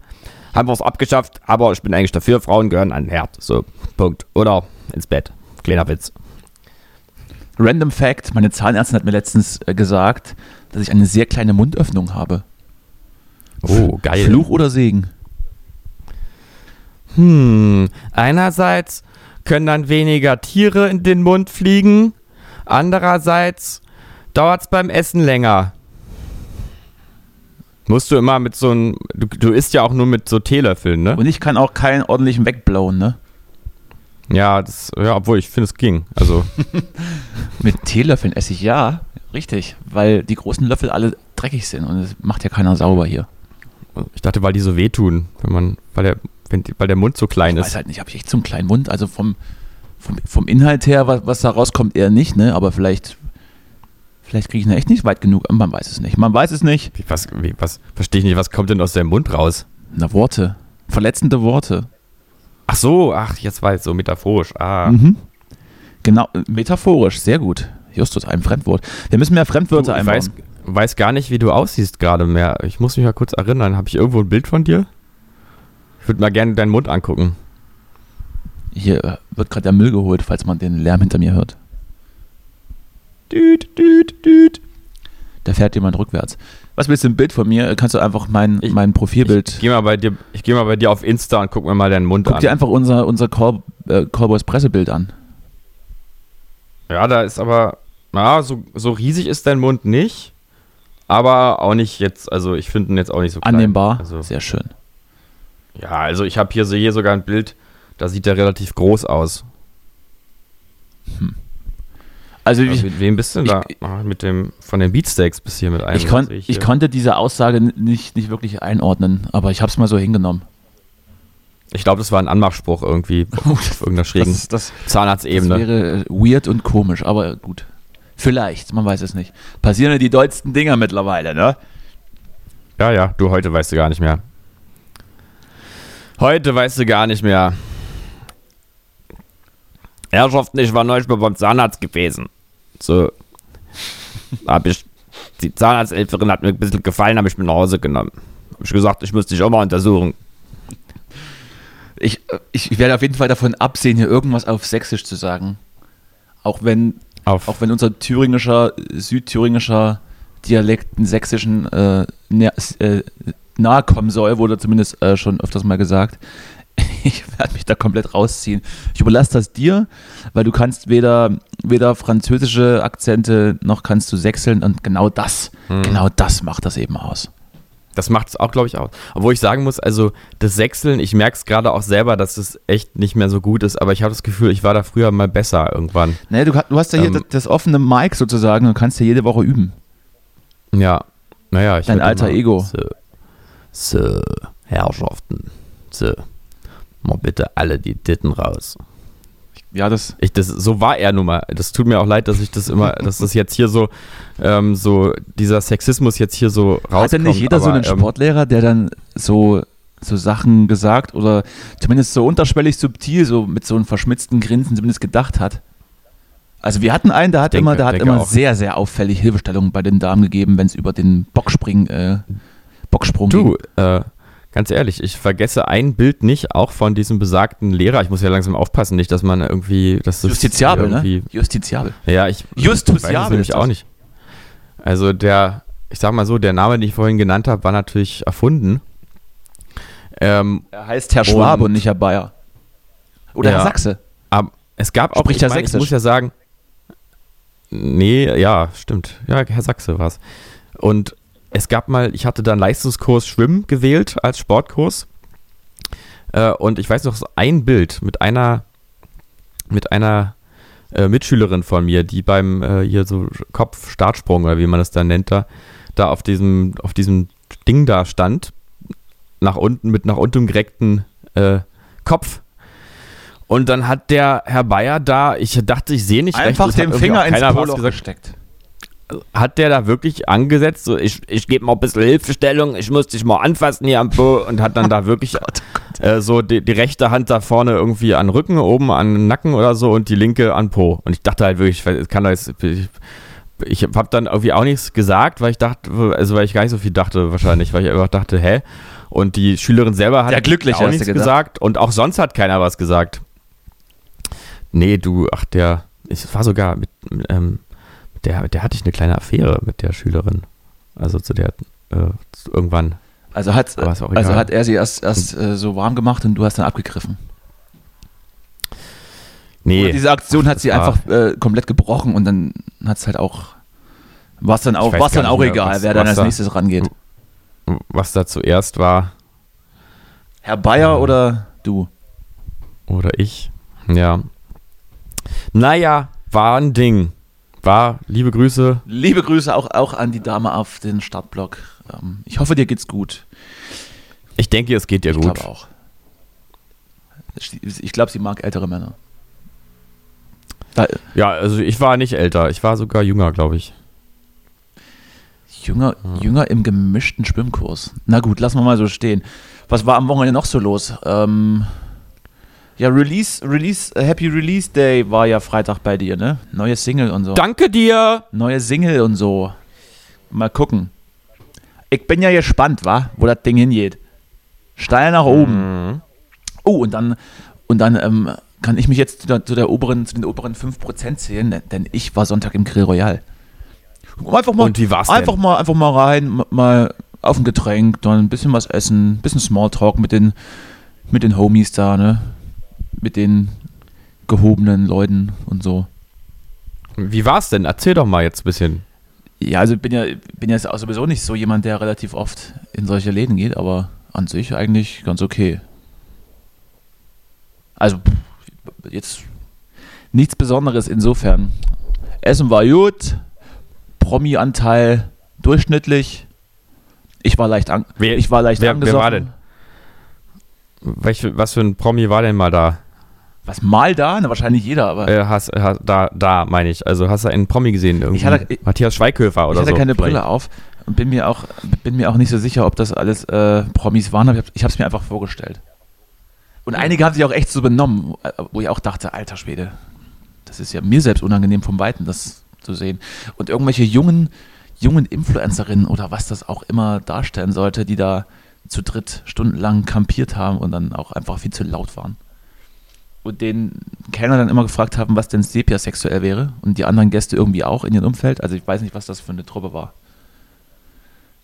haben wir es abgeschafft, aber ich bin eigentlich dafür, Frauen gehören an den Herd. So, Punkt. Oder ins Bett. Kleiner Witz. Random Fact: Meine Zahnärztin hat mir letztens äh, gesagt, dass ich eine sehr kleine Mundöffnung habe. Oh, geil. Fluch oder Segen? Hm, einerseits können dann weniger Tiere in den Mund fliegen, andererseits dauert es beim Essen länger. Musst du immer mit so einem, du, du isst ja auch nur mit so Teelöffeln, ne? Und ich kann auch keinen ordentlichen wegblauen, ne? Ja, das, ja, obwohl ich finde, es ging. Also, <laughs> Mit Teelöffeln esse ich ja, richtig, weil die großen Löffel alle dreckig sind und es macht ja keiner sauber hier. ich dachte, weil die so wehtun, wenn man, weil der, wenn, weil der Mund so klein Ich weiß ist. halt nicht, habe ich echt so einen kleinen Mund, also vom, vom, vom Inhalt her, was, was da rauskommt, eher nicht, ne? Aber vielleicht, vielleicht kriege ich ihn echt nicht weit genug, man weiß es nicht. Man weiß es nicht. Wie, was, wie, was, verstehe ich nicht, was kommt denn aus deinem Mund raus? Na, Worte. Verletzende Worte. Ach so, ach, jetzt war es so metaphorisch. Ah. Mhm. Genau, metaphorisch, sehr gut. Justus, ein Fremdwort. Wir müssen mehr Fremdwörter Du, ich einbauen. weiß, weiß gar nicht, wie du aussiehst gerade mehr. Ich muss mich mal kurz erinnern. Habe ich irgendwo ein Bild von dir? Ich würde mal gerne deinen Mund angucken. Hier äh, wird gerade der Müll geholt, falls man den Lärm hinter mir hört. Düt, düt, düt. Da fährt jemand rückwärts. Was willst du ein Bild von mir? Kannst du einfach mein, Ich- mein Profilbild. Ich gehe mal bei dir, ich gehe mal bei dir auf Insta und guck mir mal deinen Mund Guck an. dir einfach unser, unser Call, äh, Callboys Pressebild an. Ja, da ist aber, na, so, so riesig ist dein Mund nicht, aber auch nicht jetzt, also ich finde ihn jetzt auch nicht so klein. Annehmbar. Also, Sehr schön. Ja, also ich habe hier, so hier sogar ein Bild, da sieht der relativ groß aus. Also Aber ich, mit wem bist du denn da? Ah, mit dem, von den Beatsteaks bis hier mit einem. ich, kon, ich, hier. konnte diese Aussage nicht, nicht wirklich einordnen, aber ich habe es mal so hingenommen. Ich glaube, das war ein Anmachspruch irgendwie <laughs> auf irgendeiner schrägen Das, das, das Zahnarztebene. wäre äh, weird und komisch, aber gut. Vielleicht, man weiß es nicht. Passieren ja die dollsten Dinger mittlerweile, ne? Ja, ja, du, heute weißt du gar nicht mehr. Heute weißt du gar nicht mehr. Herrschaften, ich war neulich mal beim Zahnarzt gewesen. So. Hab ich, die Zahnarzthelferin hat mir ein bisschen gefallen, habe ich mir nach Hause genommen. Hab ich gesagt, ich muss dich auch mal untersuchen. Ich, ich, werde auf jeden Fall davon absehen, hier irgendwas auf Sächsisch zu sagen. Auch wenn, Auf. auch wenn unser thüringischer, südthüringischer Dialekt einen sächsischen äh, nä- äh, nahe kommen soll, wurde zumindest äh, schon öfters mal gesagt. <laughs> Ich werde mich da komplett rausziehen. Ich überlasse das dir, weil du kannst weder, weder französische Akzente noch kannst du sächseln und genau das, genau das macht das eben aus. Das macht es auch, glaube ich, aus. Obwohl ich sagen muss, also das Sechseln, ich merke es gerade auch selber, dass es echt nicht mehr so gut ist, aber ich habe das Gefühl, ich war da früher mal besser irgendwann. Ne, du, du hast ja hier Ähm, das, das offene Mic sozusagen und kannst ja jede Woche üben. Ja, naja, ich Dein alter immer- Ego. So, so, Herrschaften, so, mal bitte alle die Titten raus. Ja, das, Ich, das, so war er nun mal. Das tut mir auch leid, dass ich das immer, <laughs> dass das jetzt hier so, ähm, so, dieser Sexismus jetzt hier so rauskommt. Hatte nicht jeder so aber, einen ähm, Sportlehrer, der dann so, so Sachen gesagt oder zumindest so unterschwellig subtil, so mit so einem verschmitzten Grinsen zumindest gedacht hat? Also wir hatten einen, der hat Denke- immer, der hat immer auch. sehr, sehr auffällig Hilfestellungen bei den Damen gegeben, wenn es über den Bockspring, äh, Bocksprung Du, äh, ganz ehrlich, ich vergesse ein Bild nicht, auch von diesem besagten Lehrer. Ich muss ja langsam aufpassen, nicht, dass man irgendwie, dass das Justiziabel, irgendwie, ne? Justiziabel. Ja, ich Justiziabel weiß es ist auch nicht. Also der, ich sag mal so, der Name, den ich vorhin genannt habe, war natürlich erfunden. Ähm, Er heißt Herr Schwabe Und- und nicht Herr Bayer. Oder Herr Ja. Sachse. aber es gab auch, Spricht ich, meine, ich muss ja sagen, nee, ja, stimmt. Ja, Herr Sachse war's. Und es gab mal, ich hatte dann Leistungskurs Schwimmen gewählt als Sportkurs. Äh, und ich weiß noch ein Bild mit einer, mit einer äh, Mitschülerin von mir, die beim äh, hier so Kopfstartsprung oder wie man das dann nennt, da, da auf diesem, auf diesem Ding da stand, nach unten mit nach unten gereckten äh, Kopf. Und dann hat der Herr Bayer da, ich dachte, ich sehe nicht Einfach recht, hat den Finger ins Poloch gesteckt. Hat der da wirklich angesetzt, so ich, ich gebe mal ein bisschen Hilfestellung, ich muss dich mal anfassen hier am Po und hat dann da wirklich <laughs> äh, so die, die rechte Hand da vorne irgendwie an Rücken, oben an Nacken oder so und die linke an Po. Und ich dachte halt wirklich, ich kann da jetzt, ich, ich habe dann irgendwie auch nichts gesagt, weil ich dachte, also weil ich gar nicht so viel dachte wahrscheinlich, weil ich einfach dachte, hä? Und die Schülerin selber hat Ja, glücklich, auch nichts gedacht. gesagt und auch sonst hat keiner was gesagt. Nee, du, ach der, ich war sogar mit, ähm, mit der, der hatte ich eine kleine Affäre mit der Schülerin. Also zu der äh, zu irgendwann. Also hat, Aber ist auch also egal. hat er sie erst, erst äh, so warm gemacht und du hast dann abgegriffen. Nee, Oder diese Aktion hat sie einfach äh, komplett gebrochen und dann hat es halt auch. War es dann auch, war's dann auch mehr, egal, was- wer dann als da- nächstes rangeht. was da zuerst war. Herr Bayer oder du? Oder ich. Ja. Naja, war ein Ding. War, liebe Grüße. Liebe Grüße auch, auch an die Dame auf den Startblock. Ähm, ich hoffe, dir geht's gut. Ich denke, es geht dir ich gut. glaube auch. Ich glaube, sie mag ältere Männer. Da, Ja, also ich war nicht älter. Ich war sogar jünger, glaube ich. jünger, jünger im gemischten Schwimmkurs. Na gut, lassen wir mal so stehen. Was war am Wochenende noch so los? Ähm, ja, Release, Release, äh, Happy Release Day war ja Freitag bei dir, ne? Neue Single und so. Danke dir! Neue Single und so. Mal gucken. Ich bin ja gespannt, wa? Wo das Ding hingeht. Steil nach oben. Mhm. Oh, und dann, und dann ähm, kann ich mich jetzt zu, der, zu, der oberen, zu den oberen 5% zählen, denn- ich war Sonntag im Grill Royal. Einfach mal, Und wie war's einfach denn? mal, einfach mal rein, mal auf ein Getränk, dann ein bisschen was essen, ein bisschen Smalltalk mit den, mit den Homies da, ne? Mit den gehobenen Leuten und so. Wie war's denn? Erzähl doch mal jetzt ein bisschen. Ja, also ich bin ja, bin ja sowieso nicht so jemand, der relativ oft in solche Läden geht, aber an sich eigentlich ganz okay. Also jetzt nichts Besonderes insofern. Essen war gut, Promi-Anteil durchschnittlich. Ich war leicht, an, Wer- ich war leicht wer- wer war denn? Welch, was für ein Promi war denn mal da? Was mal da? Na, wahrscheinlich jeder, aber Äh, hast, hast, da, da meine ich. Also hast du einen Promi gesehen? Irgendwie? Ich hatte- ich- Matthias Schweighöfer oder ich hatte so. keine vielleicht. Brille auf und bin mir auch, bin mir auch nicht so sicher, ob das alles äh, Promis waren, aber ich habe es mir einfach vorgestellt. Und einige haben sich auch echt so benommen, wo ich auch dachte, alter Schwede, das ist ja mir selbst unangenehm vom Weiten, das zu sehen. Und irgendwelche jungen, jungen Influencerinnen oder was das auch immer darstellen sollte, die da zu dritt stundenlang kampiert haben und dann auch einfach viel zu laut waren. Und den Kellner dann immer gefragt haben, was denn Sepia sexuell wäre und die anderen Gäste irgendwie auch in ihrem Umfeld. Also ich weiß nicht, was das für eine Truppe war.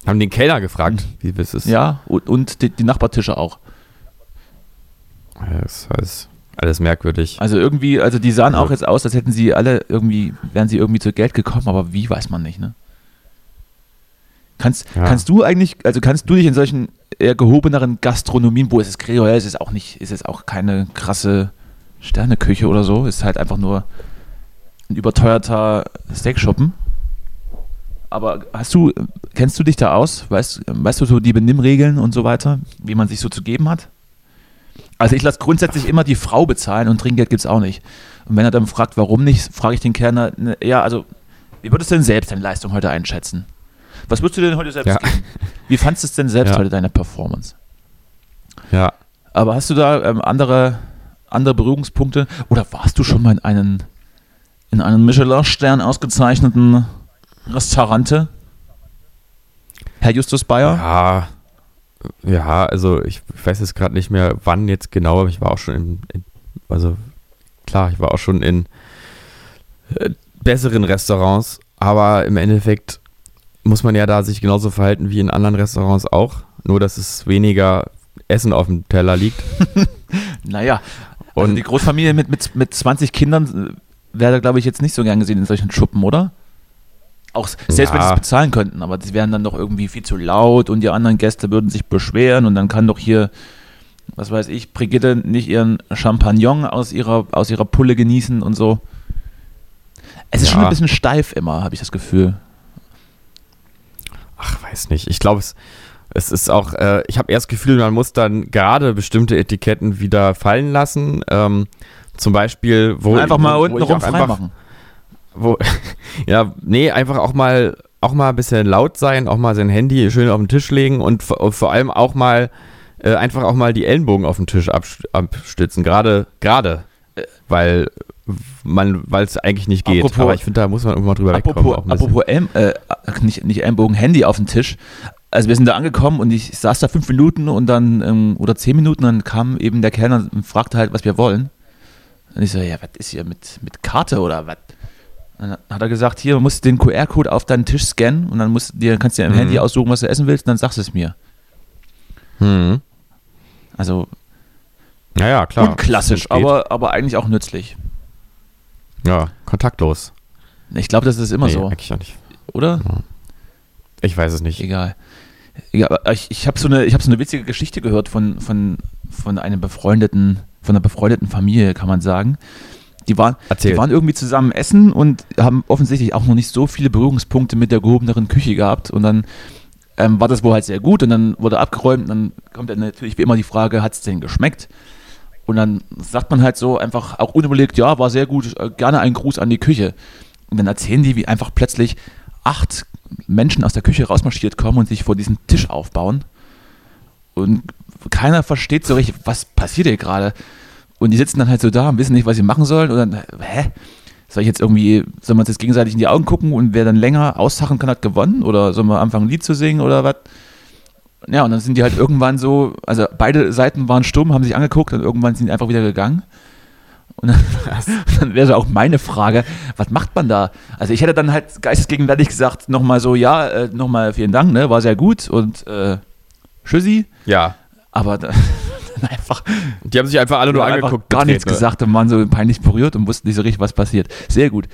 Haben den Kellner gefragt, wie es ist. Ja, und, und die, die Nachbartische auch. Das ist alles merkwürdig. Also irgendwie, also die sahen Also- auch jetzt aus, als hätten sie alle irgendwie, wären sie irgendwie zu Geld gekommen, aber wie weiß man nicht, ne? Kannst, Ja. kannst du eigentlich, also kannst du dich in solchen eher gehobeneren Gastronomien, wo es ist Royal, ist es auch nicht, ist es auch keine krasse Sterneküche oder so, ist halt einfach nur ein überteuerter Steakschuppen. Aber hast du, kennst du dich da aus? Weißt, weißt du so die Benimmregeln und so weiter, wie man sich so zu geben hat? Also ich lasse grundsätzlich immer die Frau bezahlen und Trinkgeld gibt es auch nicht. Und wenn er dann fragt, warum nicht, frage ich den Kellner, ne, ja, also, wie würdest du denn selbst deine Leistung heute einschätzen? Was würdest du denn heute selbst Ja. geben? Wie fandest du es denn selbst Ja. heute, deine Performance? Ja. Aber hast du da ähm, andere, andere Berührungspunkte? Oder warst du schon mal in einen, in einem Michelin-Stern ausgezeichneten Restaurante? Herr Justus Bayer? Ja. Ja, also ich weiß jetzt gerade nicht mehr, wann jetzt genau, aber ich war auch schon in, in also klar, ich war auch schon in äh, besseren Restaurants, aber im Endeffekt muss man ja da sich genauso verhalten wie in anderen Restaurants auch, nur dass es weniger Essen auf dem Teller liegt. <laughs> Naja, also Und- die Großfamilie mit, mit, mit 20 Kindern äh, wäre, glaube ich, jetzt nicht so gern gesehen in solchen Schuppen, oder? Auch selbst wenn sie Ja. es bezahlen könnten, aber sie wären dann doch irgendwie viel zu laut und die anderen Gäste würden sich beschweren und dann kann doch hier, was weiß ich, Brigitte nicht ihren Champagnon aus ihrer, aus ihrer Pulle genießen und so. Es ist Ja. schon ein bisschen steif immer, habe ich das Gefühl. Ach, weiß nicht. Ich glaube, es, es ist auch, äh, ich habe erst das Gefühl, man muss dann gerade bestimmte Etiketten wieder fallen lassen. Ähm, zum Beispiel, wo einfach mal unten rum einfach, freimachen. wo, <laughs> ja, nee, einfach auch mal, auch mal ein bisschen laut sein, auch mal sein Handy schön auf den Tisch legen und, vor- und vor allem auch mal, äh, einfach auch mal die Ellenbogen auf den Tisch abst- abstützen. Gerade, gerade, weil man, weil es eigentlich nicht geht. Apropos- Aber ich finde, da muss man irgendwann drüber wegkommen. Apropos, bisschen. apropos Elm, äh, nicht, nicht Ellenbogen, Handy auf dem Tisch. Also wir sind da angekommen und ich saß da fünf Minuten und dann, ähm, oder zehn Minuten, dann kam eben der Kellner und fragte halt, was wir wollen. Und ich so, ja, was ist hier mit, mit Karte oder was? Dann hat er gesagt, hier, du musst den QR-Code auf deinen Tisch scannen und dann musst dir, kannst du dir im Mhm. Handy aussuchen, was du essen willst und dann sagst du es mir. Hm. Also Ja, ja, klar. unklassisch, geht. aber, aber eigentlich auch nützlich. Ja, kontaktlos. Ich glaube, das ist immer Nee, so, Eigentlich auch nicht. oder? Ich weiß es nicht. Egal. Ja, ich, ich habe so eine, ich habe so eine witzige Geschichte gehört von, von, von einem befreundeten, von einer befreundeten Familie, kann man sagen. Die waren, Erzähl. die waren irgendwie zusammen essen und haben offensichtlich auch noch nicht so viele Berührungspunkte mit der gehobeneren Küche gehabt. Und dann ähm, war das wohl halt sehr gut und dann wurde abgeräumt. Und dann kommt dann natürlich wie immer die Frage, hat es denn geschmeckt? Und dann sagt man halt so einfach auch unüberlegt, ja, war sehr gut, äh, gerne einen Gruß an die Küche. Und dann erzählen die, wie einfach plötzlich acht Menschen aus der Küche rausmarschiert kommen und sich vor diesem Tisch aufbauen. Und keiner versteht so richtig, was passiert hier gerade. Und die sitzen dann halt so da und wissen nicht, was sie machen sollen. Und dann, hä? Soll ich jetzt irgendwie, soll man uns jetzt gegenseitig in die Augen gucken und wer dann länger aussachen kann, hat gewonnen? Oder sollen wir anfangen, ein Lied zu singen oder was? Ja, und dann sind die halt irgendwann so, also beide Seiten waren stumm, haben sich angeguckt und irgendwann sind die einfach wieder gegangen. Und dann, <laughs> dann wäre so auch meine Frage, was macht man da? Also ich hätte dann halt geistesgegenwärtig gesagt, nochmal so, ja, äh, nochmal vielen Dank, ne, war sehr gut und äh, tschüssi. Ja. Aber da, <laughs> dann einfach Die haben sich einfach alle nur angeguckt. gar nichts gesagt und waren so peinlich berührt und wussten nicht so richtig, was passiert. Sehr gut.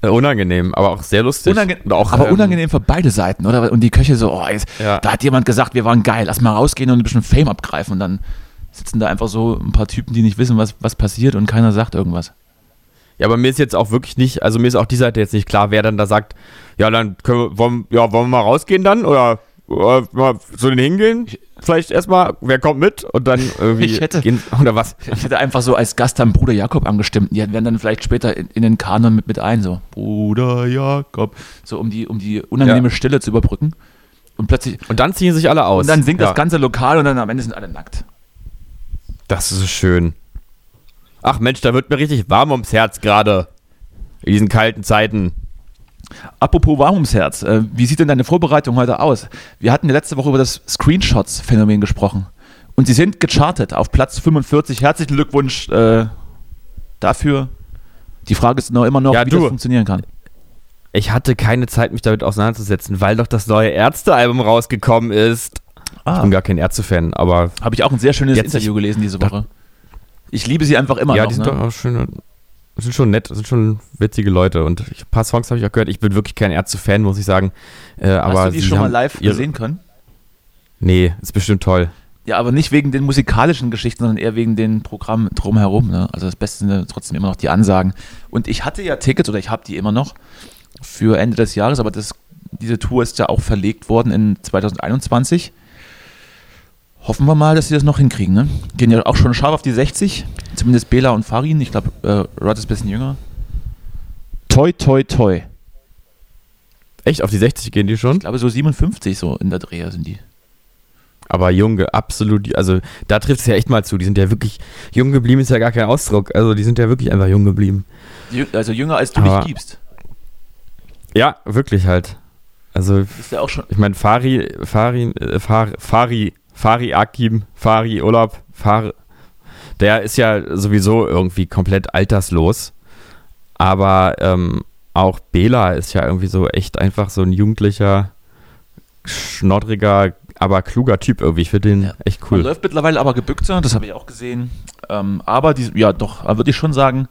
Äh, unangenehm, aber auch sehr lustig. Unange auch, aber ähm, unangenehm für beide Seiten, oder? Und die Köche so, oh, jetzt, Ja. da hat jemand gesagt, wir waren geil, lass mal rausgehen und ein bisschen Fame abgreifen. Und dann sitzen da einfach so ein paar Typen, die nicht wissen, was, was passiert und keiner sagt irgendwas. Ja, aber mir ist jetzt auch wirklich nicht, also mir ist auch die Seite jetzt nicht klar, wer dann da sagt, ja, dann können wir, wollen, ja, wollen wir mal rausgehen dann? Oder, oder mal zu den hingehen? Vielleicht erstmal, wer kommt mit? Und dann irgendwie Ich hätte- gehen, oder was? <laughs> Ich hätte einfach so als Gast dann Bruder Jakob angestimmt. Die werden dann vielleicht später in, in den Kanon mit, mit ein, so Bruder Jakob. So um die, um die unangenehme Ja. Stille zu überbrücken. Und plötzlich, Und dann ziehen sich alle aus. und dann singt ja. das ganze Lokal und dann am Ende sind alle nackt. Das ist so schön. Ach Mensch, da wird mir richtig warm ums Herz gerade. In diesen kalten Zeiten. Apropos warm ums Herz, äh, wie sieht denn deine Vorbereitung heute aus? Wir hatten ja letzte Woche über das Screenshots-Phänomen gesprochen. Und sie sind gechartet auf Platz 45. Herzlichen Glückwunsch äh, dafür. Die Frage ist noch immer noch, Ja, wie du. das funktionieren kann. Ich hatte keine Zeit, mich damit auseinanderzusetzen, weil doch das neue Ärztealbum rausgekommen ist. Ich Ah, bin gar kein Ärzte-Fan, aber habe ich auch ein sehr schönes Interview gelesen diese Woche. Ich liebe sie einfach immer ja, noch. die sind ne? doch auch schön, sind schon nett, sind schon witzige Leute und ich, ein paar Songs habe ich auch gehört. Ich bin wirklich kein Ärzte-Fan, muss ich sagen. Äh, aber Hast du die schon mal live gesehen können? Nee, ist bestimmt toll. Ja, aber nicht wegen den musikalischen Geschichten, sondern eher wegen den Programmen drumherum. Ne? Also das Beste sind trotzdem immer noch die Ansagen. Und ich hatte ja Tickets, oder ich habe die immer noch, für Ende des Jahres, aber das, diese Tour ist ja auch verlegt worden in 2021. Hoffen wir mal, dass sie das noch hinkriegen. Ne? Gehen ja auch schon scharf auf die 60, zumindest Bela und Farin. Ich glaube, äh, Rod ist ein bisschen jünger. Toi, toi, toi. Echt, auf die 60 gehen die schon? Ich glaube, so 57 so in der Dreher sind die. Aber Junge, absolut, also da trifft es ja echt mal zu. Die sind ja wirklich, jung geblieben ist ja gar kein Ausdruck. Also die sind ja wirklich einfach jung geblieben. Also jünger als du Aber- dich gibst. Ja, wirklich halt. Also Ist ja auch schon. Ich meine, Fari, Fari, äh, Fari, Fari, Fari Akim, Fari Urlaub, Fari, der ist ja sowieso irgendwie komplett alterslos. Aber ähm, auch Bela ist ja irgendwie so echt einfach so ein jugendlicher, schnoddriger, aber kluger Typ irgendwie. Ich finde den Ja. echt Man cool. läuft mittlerweile aber gebückter, das habe ich auch gesehen. Ähm, aber die, ja, doch, würde ich schon sagen,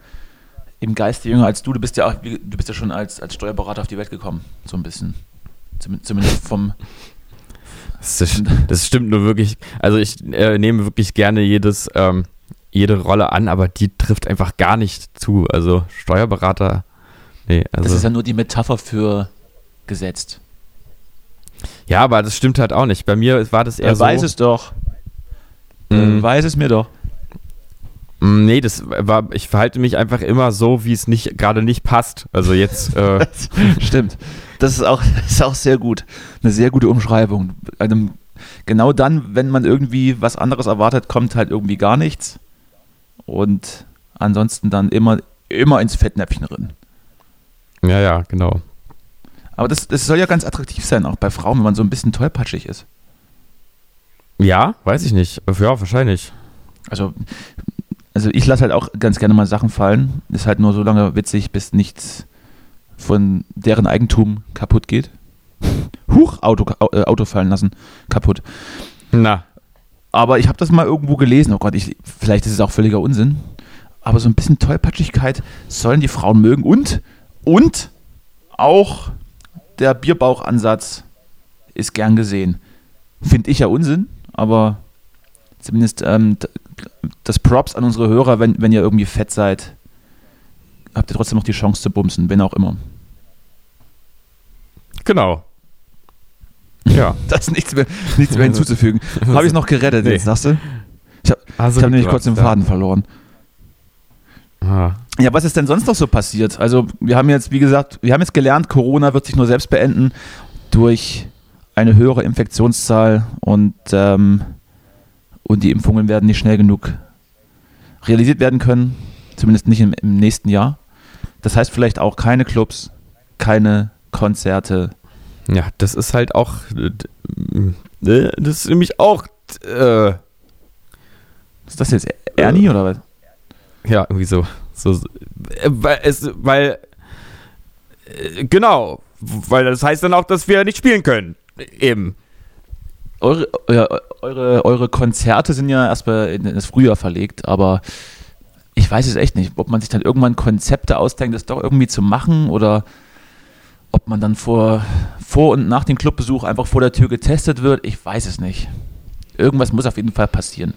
im Geiste jünger als du. Du bist ja auch, du bist ja schon als, als Steuerberater auf die Welt gekommen, so ein bisschen. Zum, zumindest vom. Das, ist, <laughs> das stimmt nur wirklich. Also ich äh, nehme wirklich gerne jedes, ähm, jede Rolle an, aber die trifft einfach gar nicht zu. Also Steuerberater, nee. Also, Das ist ja nur die Metapher für gesetzt. Ja, aber das stimmt halt auch nicht. Bei mir war das eher Er so. weiß es doch. Mm, weiß es mir doch. mm, nee, das war, ich verhalte mich einfach immer so, wie es nicht gerade nicht passt. Also jetzt, äh, <laughs> Stimmt. Das ist auch, <laughs> ist auch sehr gut. Eine sehr gute Umschreibung. Einem, genau dann, wenn man irgendwie was anderes erwartet, kommt halt irgendwie gar nichts. Und ansonsten dann immer, immer ins Fettnäpfchen rein. ja, ja, genau. Aber das, das soll ja ganz attraktiv sein, auch bei Frauen, wenn man so ein bisschen tollpatschig ist. Ja, weiß ich nicht. Ja, wahrscheinlich. Also, also ich lasse halt auch ganz gerne mal Sachen fallen. Ist halt nur so lange witzig, bis nichts von deren Eigentum kaputt geht. Huch, Auto, äh, Auto fallen lassen, kaputt. Na, Aber ich habe das mal irgendwo gelesen. Oh Gott, ich, vielleicht ist es auch völliger Unsinn. Aber so ein bisschen Tollpatschigkeit sollen die Frauen mögen. Und, und auch der Bierbauchansatz ist gern gesehen. Finde ich ja Unsinn, aber zumindest ähm, das Props an unsere Hörer, wenn, wenn ihr irgendwie fett seid, habt ihr trotzdem noch die Chance zu bumsen, wenn auch immer. Genau. Ja. <laughs> Da ist nichts mehr, nichts mehr hinzuzufügen. <laughs> Habe ich es noch gerettet Nee. jetzt, sagst du? Ich habe Also, hab nämlich kurz den Faden verloren. Ah. Ja, was ist denn sonst noch so passiert? Also, wir haben jetzt, wie gesagt, wir haben jetzt gelernt, Corona wird sich nur selbst beenden durch eine höhere Infektionszahl und, ähm, und die Impfungen werden nicht schnell genug realisiert werden können, zumindest nicht im, im nächsten Jahr. Das heißt vielleicht auch keine Clubs, keine Konzerte. Ja, das ist halt auch. äh, äh, Das ist nämlich auch. Äh, Ist das jetzt Ernie oder was? ja, irgendwie so. so äh, weil, es, weil. äh, Genau. Weil das heißt dann auch, dass wir nicht spielen können. Eben. Eure, eure, eure Konzerte sind ja erstmal in das Frühjahr verlegt, aber ich weiß es echt nicht, ob man sich dann irgendwann Konzepte ausdenkt, das doch irgendwie zu machen oder ob man dann vor, vor und nach dem Clubbesuch einfach vor der Tür getestet wird. Ich weiß es nicht. Irgendwas muss auf jeden Fall passieren.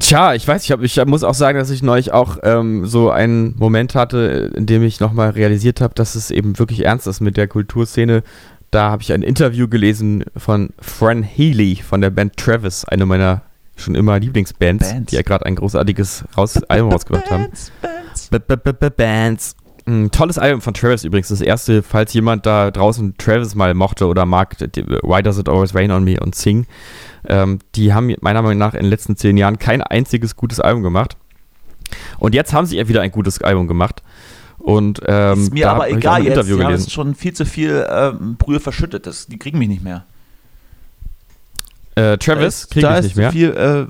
Tja, ich weiß, ich, hab, ich muss auch sagen, dass ich neulich auch ähm, so einen Moment hatte, in dem ich nochmal realisiert habe, dass es eben wirklich ernst ist mit der Kulturszene. Da habe ich ein Interview gelesen von Fran Healy von der Band Travis, eine meiner schon immer Lieblingsbands, Bands. die ja gerade ein großartiges raus Album rausgebracht haben. B -b -b -b Bands. Ein tolles Album von Travis übrigens. Das erste, falls jemand da draußen Travis mal mochte oder mag, Why Does It Always Rain on Me und Sing. Ähm, die haben meiner Meinung nach in den letzten zehn Jahren kein einziges gutes Album gemacht. Und jetzt haben sie ja wieder ein gutes Album gemacht. Und ähm, ist mir da aber ich egal ein jetzt. Interview haben gelesen. jetzt schon viel zu viel ähm, Brühe verschüttet. Das, die kriegen mich nicht mehr. Äh, Travis krieg da ich nicht mehr. Zu viel, äh,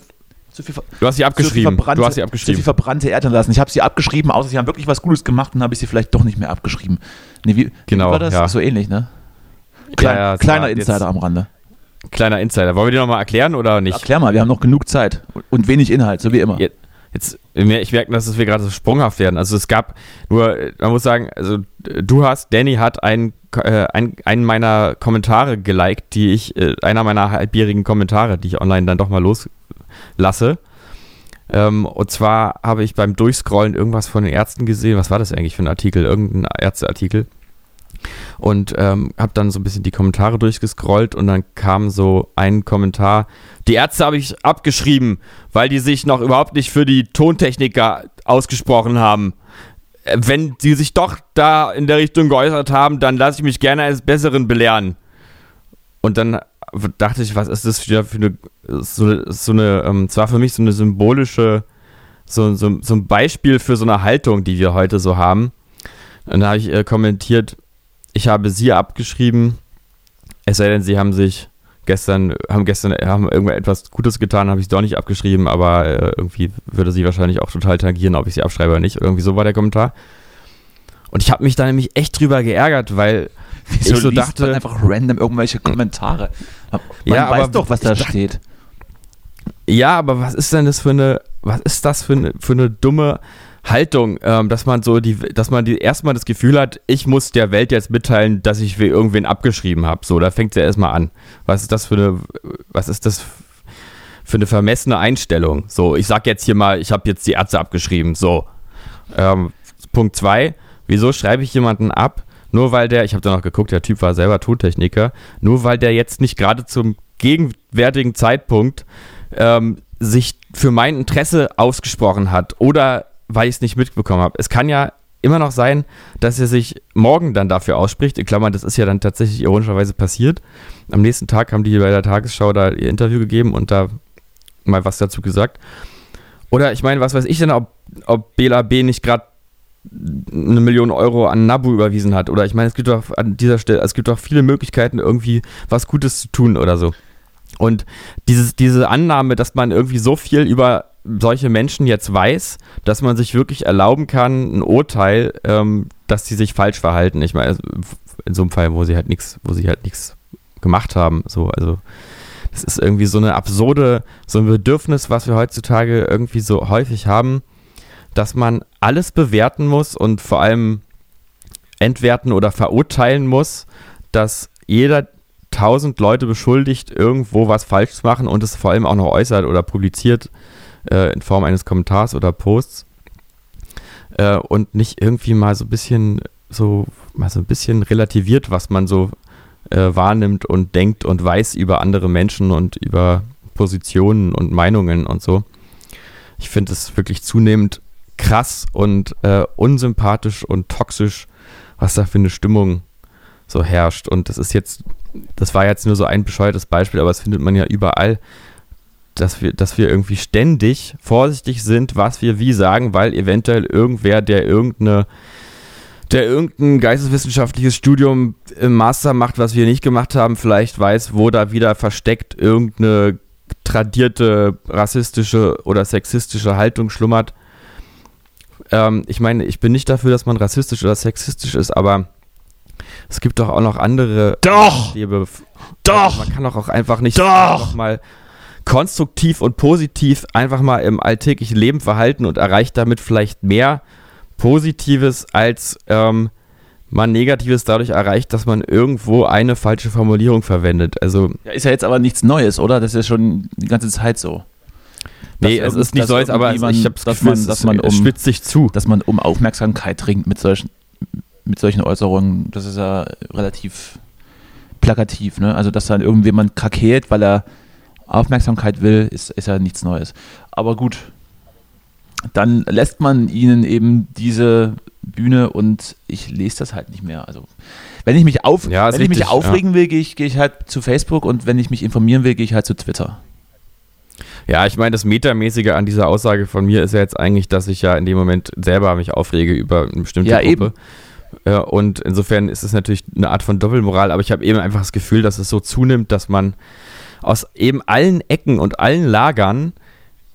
viel, Du hast sie abgeschrieben. Du hast sie Zu viel abgeschrieben. verbrannte Erde lassen. Ich habe sie abgeschrieben, außer sie haben wirklich was Gutes gemacht und habe ich sie vielleicht doch nicht mehr abgeschrieben. Nee, wie, Genau, wie war das? ja. So ähnlich, ne? Klein, ja, es kleiner war jetzt- Insider am Rande. Kleiner Insider. Wollen wir die nochmal erklären oder nicht? Erklär mal, wir haben noch genug Zeit und- wenig Inhalt, so wie immer. Ja. Jetzt, ich merke, dass wir gerade so sprunghaft werden. Also es gab nur, äh, man muss sagen, also äh, du hast, Danny hat einen, äh, einen, meiner Kommentare geliked, die ich, äh, einer meiner halbjährigen Kommentare, die ich online dann doch mal loslasse. Ähm, und zwar habe ich beim Durchscrollen irgendwas von den Ärzten gesehen. Was war das eigentlich für ein Artikel? Irgendein Ärzteartikel. Und ähm, habe dann so ein bisschen die Kommentare durchgescrollt und dann kam so ein Kommentar. Die Ärzte habe ich abgeschrieben, weil die sich noch überhaupt nicht für die Tontechniker ausgesprochen haben. Wenn sie sich doch da in der Richtung geäußert haben, dann lasse ich mich gerne eines Besseren belehren. Und dann dachte ich, was ist das für eine, so, so eine, ähm, es war für mich so eine symbolische, so, so, so ein Beispiel für so eine Haltung, die wir heute so haben. Und da habe ich äh, kommentiert, ich habe sie abgeschrieben, es sei denn, sie haben sich gestern, haben gestern, haben irgendetwas Gutes getan, habe ich es doch nicht abgeschrieben, aber äh, irgendwie würde sie wahrscheinlich auch total tangieren, ob ich sie abschreibe oder nicht. Irgendwie so war der Kommentar. Und ich habe mich da nämlich echt drüber geärgert, weil <laughs> Wieso ich so dachte, man einfach random irgendwelche Kommentare? Man Ja, weiß aber doch, was da steht. Ja, aber was ist denn das für eine, was ist das für eine, für eine dumme Haltung, ähm, dass man so die, dass man die erstmal das Gefühl hat, ich muss der Welt jetzt mitteilen, dass ich für irgendwen abgeschrieben habe. So, da fängt es ja erstmal an. Was ist das für eine, was ist das für eine vermessene Einstellung? So, ich sag jetzt hier mal, ich habe jetzt die Ärzte abgeschrieben. So. Ähm, Punkt zwei, wieso schreibe ich jemanden ab? Nur weil der, ich habe da noch geguckt, der Typ war selber Tontechniker, nur weil der jetzt nicht gerade zum gegenwärtigen Zeitpunkt ähm, sich für mein Interesse ausgesprochen hat oder weil ich es nicht mitbekommen habe. Es kann ja immer noch sein, dass er sich morgen dann dafür ausspricht. In Klammern, das ist ja dann tatsächlich ironischerweise passiert. Am nächsten Tag haben die bei der Tagesschau da ihr Interview gegeben und da mal was dazu gesagt. Oder ich meine, was weiß ich denn, ob, ob B. nicht gerade eine Million Euro an Nabu überwiesen hat. Oder ich meine, es gibt doch an dieser Stelle, es gibt doch viele Möglichkeiten, irgendwie was Gutes zu tun oder so. Und dieses, diese Annahme, dass man irgendwie so viel über solche Menschen jetzt weiß, dass man sich wirklich erlauben kann, ein Urteil, ähm, dass sie sich falsch verhalten. Ich meine, in so einem Fall, wo sie halt nichts, wo sie halt nichts gemacht haben. So, also das ist irgendwie so eine absurde, so ein Bedürfnis, was wir heutzutage irgendwie so häufig haben, dass man alles bewerten muss und vor allem entwerten oder verurteilen muss, dass jeder tausend Leute beschuldigt, irgendwo was falsch zu machen und es vor allem auch noch äußert oder publiziert äh, in Form eines Kommentars oder Posts äh, und nicht irgendwie mal so ein bisschen so mal so ein bisschen relativiert, was man so äh, wahrnimmt und denkt und weiß über andere Menschen und über Positionen und Meinungen und so. Ich finde es wirklich zunehmend krass und äh, unsympathisch und toxisch, was da für eine Stimmung so herrscht. Und das ist jetzt, das war jetzt nur so ein bescheuertes Beispiel, aber das findet man ja überall, dass wir, dass wir irgendwie ständig vorsichtig sind, was wir wie sagen, weil eventuell irgendwer, der irgendeine der irgendein geisteswissenschaftliches Studium im Master macht, was wir nicht gemacht haben, vielleicht weiß, wo da wieder versteckt irgendeine tradierte rassistische oder sexistische Haltung schlummert. Ähm, ich meine, ich bin nicht dafür, dass man rassistisch oder sexistisch ist, aber es gibt doch auch noch andere. Doch! Lebe Doch! Man kann doch auch einfach nicht Doch! einfach mal konstruktiv und positiv einfach mal im alltäglichen Leben verhalten und erreicht damit vielleicht mehr Positives, als ähm, man Negatives dadurch erreicht, dass man irgendwo eine falsche Formulierung verwendet. Also Ja, ist ja jetzt aber nichts Neues, oder? Das ist ja schon die ganze Zeit so. Nee, es ist nicht so, als aber ich habe das dass Gefühl, man- dass man um- spitzt sich zu. Dass man um Aufmerksamkeit ringt mit solchen, mit solchen Äußerungen, das ist ja relativ plakativ, ne? Also, dass dann irgendjemand krakeelt, weil er Aufmerksamkeit will, ist, ist ja nichts Neues. Aber gut, dann lässt man ihnen eben diese Bühne und ich lese das halt nicht mehr. Also, wenn ich mich, auf, Ja, wenn ich mich aufregen will, gehe ich, gehe ich halt zu Facebook und wenn ich mich informieren will, gehe ich halt zu Twitter. Ja, ich meine, das Metamäßige an dieser Aussage von mir ist ja jetzt eigentlich, dass ich ja in dem Moment selber mich aufrege über eine bestimmte Ja, Gruppe. Ja, und insofern ist es natürlich eine Art von Doppelmoral, aber ich habe eben einfach das Gefühl, dass es so zunimmt, dass man aus eben allen Ecken und allen Lagern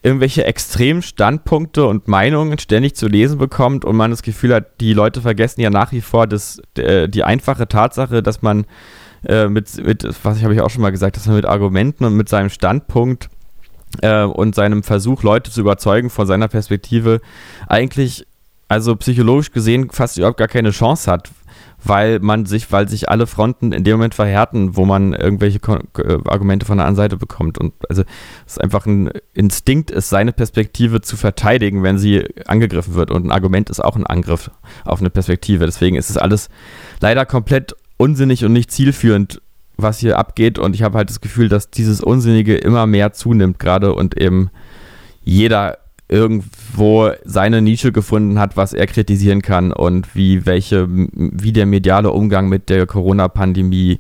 irgendwelche extremen Standpunkte und Meinungen ständig zu lesen bekommt und man das Gefühl hat, die Leute vergessen ja nach wie vor das, äh, die einfache Tatsache, dass man äh, mit, mit, was habe ich auch schon mal gesagt, dass man mit Argumenten und mit seinem Standpunkt äh, und seinem Versuch, Leute zu überzeugen von seiner Perspektive, eigentlich, also psychologisch gesehen, fast überhaupt gar keine Chance hat, weil man sich, weil sich alle Fronten in dem Moment verhärten, wo man irgendwelche Kon äh, Argumente von der anderen Seite bekommt. Und also es ist einfach ein Instinkt, ist seine Perspektive zu verteidigen, wenn sie angegriffen wird. Und ein Argument ist auch ein Angriff auf eine Perspektive. Deswegen ist es alles leider komplett unsinnig und nicht zielführend, was hier abgeht. Und ich habe halt das Gefühl, dass dieses Unsinnige immer mehr zunimmt gerade und eben jeder irgendwo seine Nische gefunden hat, was er kritisieren kann und wie welche, wie der mediale Umgang mit der Corona-Pandemie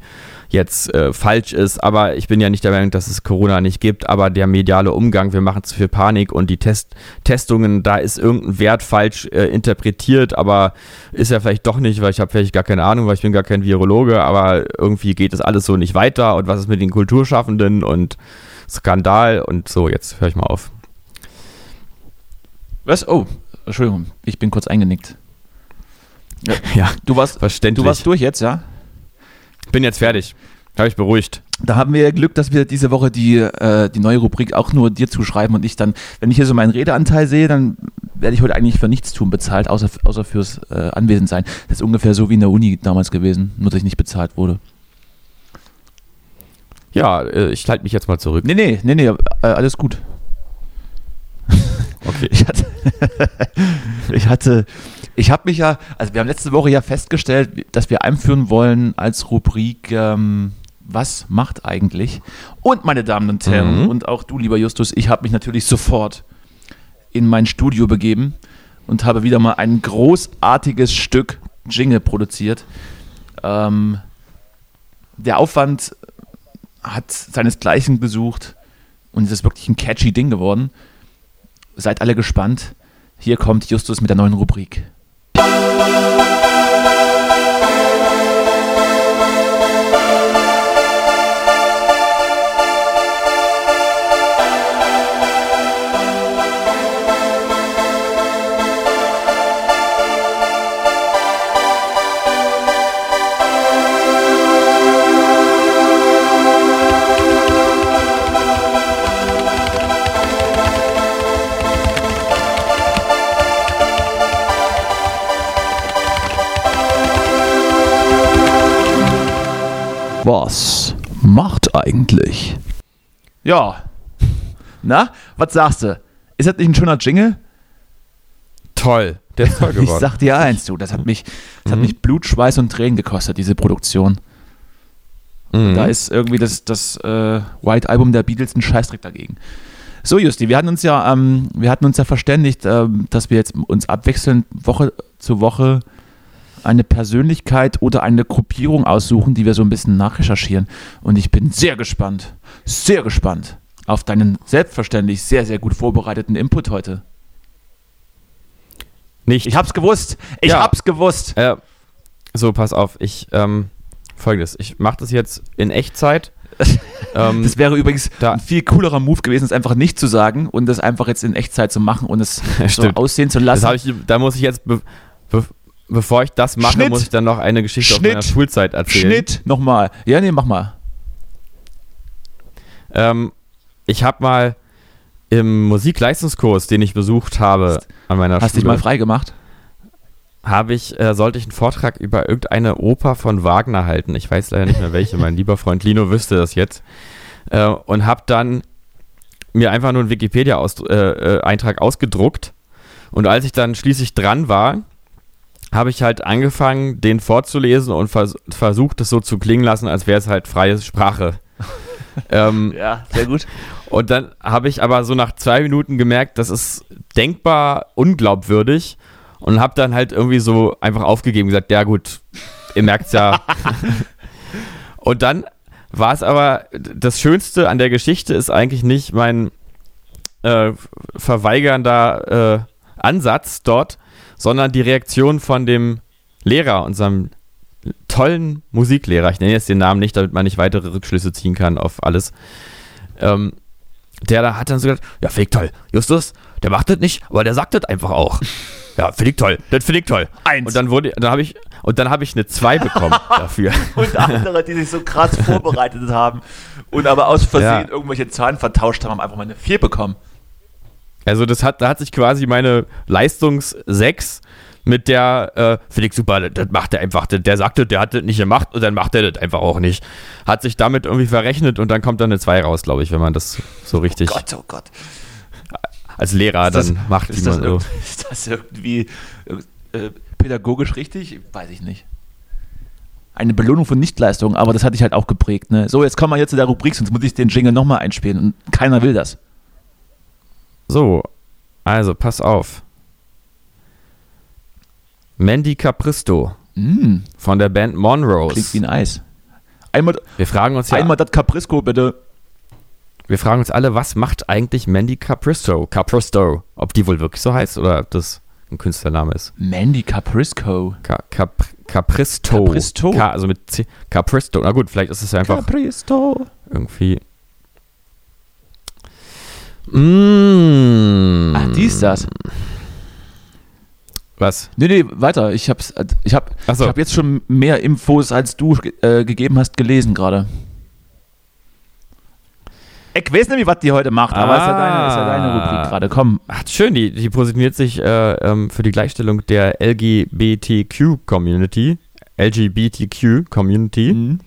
jetzt äh, falsch ist. Aber ich bin ja nicht der Meinung, dass es Corona nicht gibt, aber der mediale Umgang, wir machen zu viel Panik und die Test Testungen, da ist irgendein Wert falsch äh, interpretiert, aber ist ja vielleicht doch nicht, weil ich habe vielleicht gar keine Ahnung, weil ich bin gar kein Virologe, aber irgendwie geht es alles so nicht weiter und was ist mit den Kulturschaffenden und Skandal und so, jetzt höre ich mal auf. Was? Oh, Entschuldigung, ich bin kurz eingenickt. Ja, <laughs> Du warst, verständlich. du warst durch jetzt, ja? bin jetzt fertig. Habe ich beruhigt. Da haben wir Glück, dass wir diese Woche die, äh, die neue Rubrik auch nur dir zuschreiben und ich dann, wenn ich hier so meinen Redeanteil sehe, dann werde ich heute eigentlich für nichts tun bezahlt, außer, außer fürs äh, Anwesendsein. Das ist ungefähr so wie in der Uni damals gewesen, nur dass ich nicht bezahlt wurde. Ja, äh, ich halte mich jetzt mal zurück. Nee, nee, nee, nee, äh, alles gut. Okay. Ich hatte, <laughs> ich hatte, ich habe mich ja, also wir haben letzte Woche ja festgestellt, dass wir einführen wollen als Rubrik, ähm, was macht eigentlich? Und meine Damen und Herren, Mhm. und auch du, lieber Justus, ich habe mich natürlich sofort in mein Studio begeben und habe wieder mal ein großartiges Stück Jingle produziert. Ähm, der Aufwand hat seinesgleichen gesucht und es ist wirklich ein catchy Ding geworden. Seid alle gespannt. Hier kommt Justus mit der neuen Rubrik. Was macht eigentlich? Ja. Na, was sagst du? Ist das nicht ein schöner Jingle? Toll. Der ist toll <laughs> Ich geworden. sag dir eins, du, das hat mich, das hat Mhm. mich Blut, Schweiß und Tränen gekostet, diese Produktion. Mhm. Da ist irgendwie das, das äh, White Album der Beatles ein Scheißdreck dagegen. So, Justi, wir hatten uns ja, ähm, wir hatten uns ja verständigt, ähm, dass wir jetzt uns abwechselnd Woche zu Woche eine Persönlichkeit oder eine Gruppierung aussuchen, die wir so ein bisschen nachrecherchieren. Und ich bin sehr gespannt, sehr gespannt auf deinen selbstverständlich sehr, sehr gut vorbereiteten Input heute. Nicht. Ich hab's gewusst. Ich Ja. hab's gewusst. Äh, so, pass auf. Ich, ähm, folgendes. Ich mache das jetzt in Echtzeit. <laughs> ähm, Das wäre übrigens da- ein viel coolerer Move gewesen, es einfach nicht zu sagen und das einfach jetzt in Echtzeit zu machen und es <laughs> so aussehen zu lassen. ich, da muss ich jetzt, be, be, bevor ich das mache, Schnitt. muss ich dann noch eine Geschichte aus Schnitt. meiner Schulzeit erzählen. Schnitt nochmal. Ja, nee, mach mal. Ähm, ich habe mal im Musikleistungskurs, den ich besucht habe an meiner Hast dich Schule, mal frei gemacht? habe ich, äh, sollte ich einen Vortrag über irgendeine Oper von Wagner halten. Ich weiß leider nicht mehr welche. mein lieber Freund Lino wüsste das jetzt. Äh, und habe dann mir einfach nur einen Wikipedia-Eintrag äh, äh, Eintrag ausgedruckt. Und als ich dann schließlich dran war, habe ich halt angefangen, den vorzulesen und vers versucht, es so zu klingen lassen, als wäre es halt freie Sprache. <laughs> ähm, Ja, sehr gut. und dann habe ich aber so nach zwei Minuten gemerkt, das ist denkbar unglaubwürdig und habe dann halt irgendwie so einfach aufgegeben und gesagt, ja gut, ihr merkt's ja. <laughs> und dann war es aber, das Schönste an der Geschichte ist eigentlich nicht mein äh, verweigernder äh, Ansatz dort, sondern die Reaktion von dem Lehrer, unserem tollen Musiklehrer. Ich nenne jetzt den Namen nicht, damit man nicht weitere Rückschlüsse ziehen kann auf alles. Ähm, der da hat dann so gesagt, ja, finde ich toll. Justus, der macht das nicht, aber der sagt das einfach auch. <laughs> Ja, finde ich toll. Das finde ich toll. Eins. Und dann wurde, dann habe ich, und dann habe ich eine 2 bekommen <laughs> dafür. Und andere, die sich so krass <laughs> vorbereitet haben und aber aus Versehen Ja. irgendwelche Zahlen vertauscht haben, haben einfach mal eine 4 bekommen. Also das hat, da hat sich quasi meine Leistungs 6 mit der, äh, finde ich super, das, macht er einfach, der, der sagte, der hat das nicht gemacht und dann macht er das einfach auch nicht. Hat sich damit irgendwie verrechnet und dann kommt dann eine 2 raus, glaube ich, wenn man das so richtig Gott, oh Gott. als Lehrer das- dann macht, Ist das, man so. <laughs> ist das irgendwie äh, pädagogisch richtig? Weiß ich nicht. Eine Belohnung von Nichtleistung, aber das hatte ich halt auch geprägt. Ne? So, jetzt kommen wir jetzt zu der Rubrik, sonst muss ich den Jingle nochmal einspielen und keiner will das. So, also pass auf. Mandy Capristo Mm, von der Band klingt Monrose. wie ein Eis. Einmal, Wir fragen uns ja, einmal das Caprisco bitte. wir fragen uns alle, was macht eigentlich Mandy Capristo? Capristo, ob die wohl wirklich so heißt oder ob das ein Künstlername ist. Mandy Caprisco. Ca Cap Capristo. Capristo. Ca also mit C Capristo. Na gut, vielleicht ist es ja einfach Capristo. irgendwie. Mm. Ach, die ist das. Was? Nee, nee, weiter. Ich hab's, ich hab, so. ich hab jetzt schon mehr Infos, als du äh, gegeben hast, gelesen gerade. Ich weiß nicht, was die heute macht, aber ist ja deine, ist ja deine Ah. Rubrik gerade. Komm. Ach, schön, die, die positioniert sich äh, ähm, für die Gleichstellung der LGBTQ-Community. LGBTQ-Community. Mhm.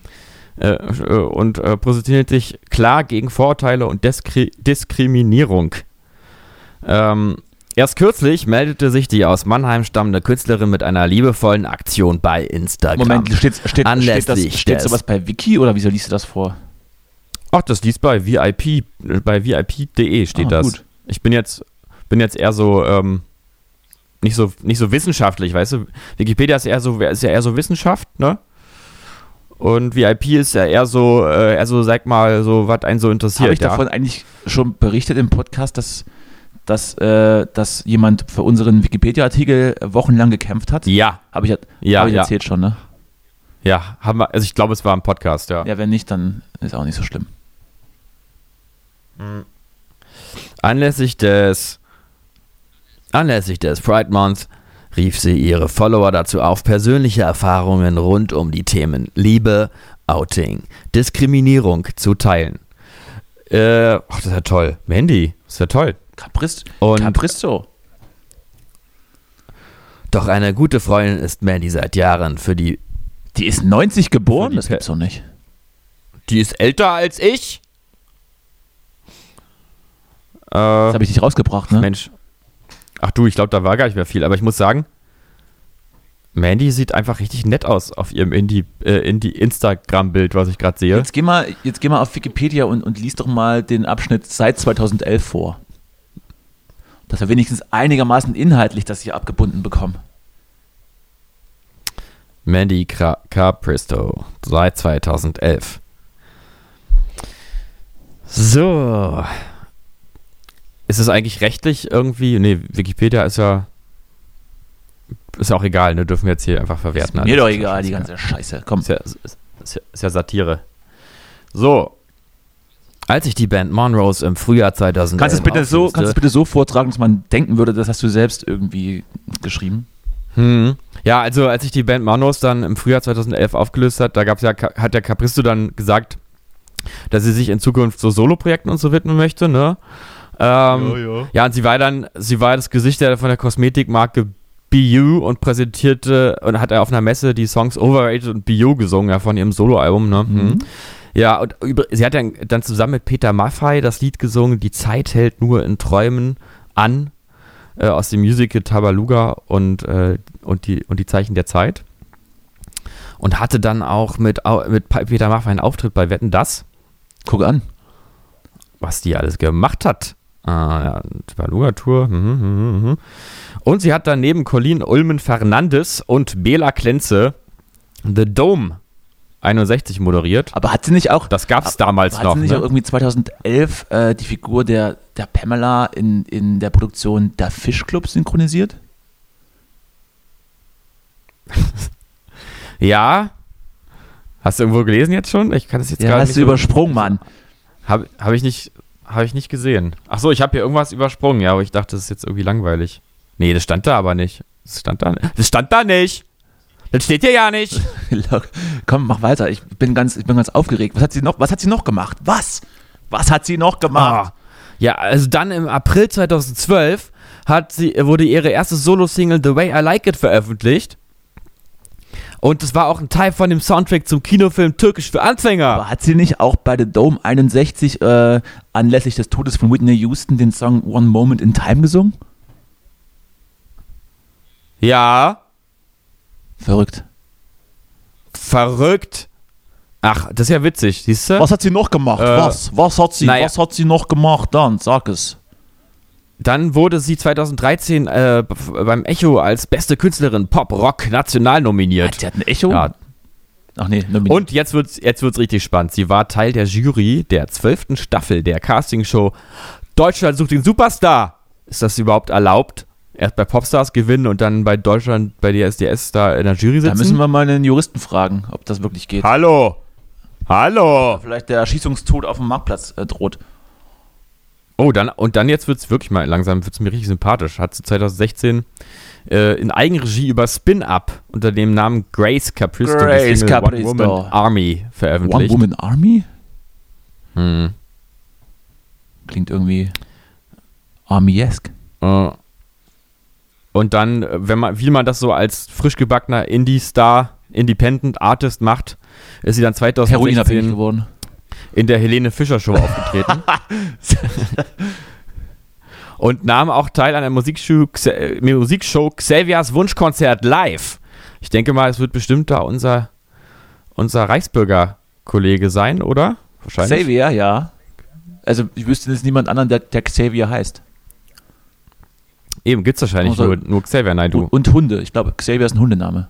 Äh, äh, und äh, positioniert sich klar gegen Vorurteile und Diskri Diskriminierung. Ähm, erst kürzlich meldete sich die aus Mannheim stammende Künstlerin mit einer liebevollen Aktion bei Instagram. Moment, steht, steht, steht, das, Anlässlich steht sowas bei Wiki oder wieso liest du das vor? Ach, das liest bei VIP, bei VIP.de steht Ah, das. gut. Ich bin jetzt, bin jetzt eher so, ähm, nicht so, nicht so wissenschaftlich, weißt du? Wikipedia ist eher so, ist ja eher so Wissenschaft, ne? Und VIP ist ja eher so, äh, eher so, sag mal, so, was einen so interessiert, Habe ich ja. davon eigentlich schon berichtet im Podcast, dass, dass, äh, dass jemand für unseren Wikipedia-Artikel wochenlang gekämpft hat? ja, Habe ich, ja, hab ich ja, erzählt schon, ne? ja, haben wir, also ich glaube, es war ein Podcast, ja. Ja, wenn nicht, dann ist auch nicht so schlimm. Anlässlich des Anlässlich des Pride Month rief sie ihre Follower dazu auf, persönliche Erfahrungen rund um die Themen Liebe, Outing, Diskriminierung zu teilen. Äh, ach, das ist ja toll. Mandy, das ist ja toll. Caprist Und- Capristo. Doch eine gute Freundin ist Mandy seit Jahren für die Die ist 90 Für geboren? die Das gibt's doch nicht. Die ist älter als ich. Äh, Das habe ich nicht rausgebracht, ne? Mensch. Ach du, ich glaube, da war gar nicht mehr viel. Aber ich muss sagen, Mandy sieht einfach richtig nett aus auf ihrem Indie, äh, Indie Instagram-Bild, was ich gerade sehe. Jetzt geh mal, jetzt geh mal auf Wikipedia und, und lies doch mal den Abschnitt seit 2011 vor. Dass wir wenigstens einigermaßen inhaltlich das hier abgebunden bekommen. Mandy Capristo seit 2011. So. Ist es eigentlich rechtlich irgendwie? Nee, Wikipedia ist ja. Ist ja auch egal, ne? Dürfen wir jetzt hier einfach verwerten. Mir doch Alles. egal, die ganze Scheiße. Komm. Ist ja, ist, ist, ja, ist ja Satire. So. Als ich die Band Monrose im Frühjahr 2011 Kannst du es bitte so, kannst du es bitte so vortragen, dass man denken würde, das hast du selbst irgendwie geschrieben? Hm. Ja, also als sich die Band Manos dann im Frühjahr 2011 aufgelöst hat, da gab's ja, hat der Capristo dann gesagt, dass sie sich in Zukunft so Soloprojekten und so widmen möchte, ne? Ähm, ja, und sie war dann, sie war das Gesicht der, von der Kosmetikmarke BU und präsentierte und hat er auf einer Messe die Songs Overrated und BU gesungen, ja, von ihrem Soloalbum, ne? Mhm. Ja, und sie hat dann, dann zusammen mit Peter Maffay das Lied gesungen, Die Zeit hält nur in Träumen an, äh, aus dem Musical Tabaluga und, äh, und, die, und die Zeichen der Zeit. Und hatte dann auch mit, mit Peter Maffay einen Auftritt bei Wetten Das, Guck an. was die alles gemacht hat. Ah, ja, Tabaluga-Tour. Mhm, mhm, mhm. Und sie hat dann neben Colin Ulmen Fernandes und Bela Klenze The Dome 61 moderiert. Aber hat sie nicht auch, Das gab's damals hat noch. sie nicht Ne? auch irgendwie 2011 äh, die Figur der, der Pamela in, in der Produktion Der Fischclub synchronisiert? <laughs> Ja. Hast du irgendwo gelesen jetzt schon? Ich kann das jetzt Ja, gar hast nicht du so- übersprungen, Mann. Habe hab ich nicht, habe ich nicht gesehen. Ach so, ich habe hier irgendwas übersprungen, ja, aber ich dachte, das ist jetzt irgendwie langweilig. Nee, das stand da aber nicht. Das stand da, das stand da nicht. Das steht hier ja nicht. <laughs> Komm, mach weiter. Ich bin ganz, ich bin ganz aufgeregt. Was hat sie noch, was hat sie noch gemacht? Was? Was hat sie noch gemacht? Ah. Ja, also dann im April 2012 hat sie, wurde ihre erste Solo-Single The Way I Like It veröffentlicht. Und das war auch ein Teil von dem Soundtrack zum Kinofilm Türkisch für Anfänger. Aber hat sie nicht auch bei The Dome 61 äh, anlässlich des Todes von Whitney Houston den Song One Moment in Time gesungen? Ja, Verrückt. verrückt. Ach, das ist ja witzig, siehst du? Was hat sie noch gemacht? Äh, was? Was hat sie? naja. Was hat sie noch gemacht? Dann sag es. Dann wurde sie 2013 äh, beim Echo als beste Künstlerin Pop Rock national nominiert. Sie hat ein Echo? Ja. Ach nee, nominiert. Und jetzt wird's, jetzt wird's richtig spannend. Sie war Teil der Jury der zwölften Staffel der Castingshow Deutschland sucht den Superstar. Ist das überhaupt erlaubt? Erst bei Popstars gewinnen und dann bei Deutschland, bei DSDS da in der Jury Da sitzen? müssen wir mal einen Juristen fragen, ob das wirklich geht. Hallo! Hallo! Vielleicht der Erschießungstod auf dem Marktplatz äh, droht. Oh, dann, und dann jetzt wird's wirklich mal langsam, wird's mir richtig sympathisch. Hat sie 2016 äh, in Eigenregie über Spin Up unter dem Namen Grace Capristo Grace Capristo. One Woman Army One veröffentlicht. Woman Army? Hm. Klingt irgendwie Army-esque. Äh, Und dann, wenn man, wie man das so als frisch gebackener Indie-Star, Independent Artist macht, ist sie dann Heroinabhängig 2016 geworden. In der Helene Fischer Show aufgetreten. <laughs> und nahm auch teil an der Musikshow, äh, Musikshow Xaviers Wunschkonzert live. Ich denke mal, es wird bestimmt da unser, unser Reichsbürger-Kollege sein, oder? Wahrscheinlich. Xavier, ja. Also ich wüsste jetzt niemand anderen, der, der Xavier heißt. Eben, gibt's wahrscheinlich Also- nur, nur Xavier Naidoo. Und, und Hunde. Ich glaube, Xavier ist ein Hundename.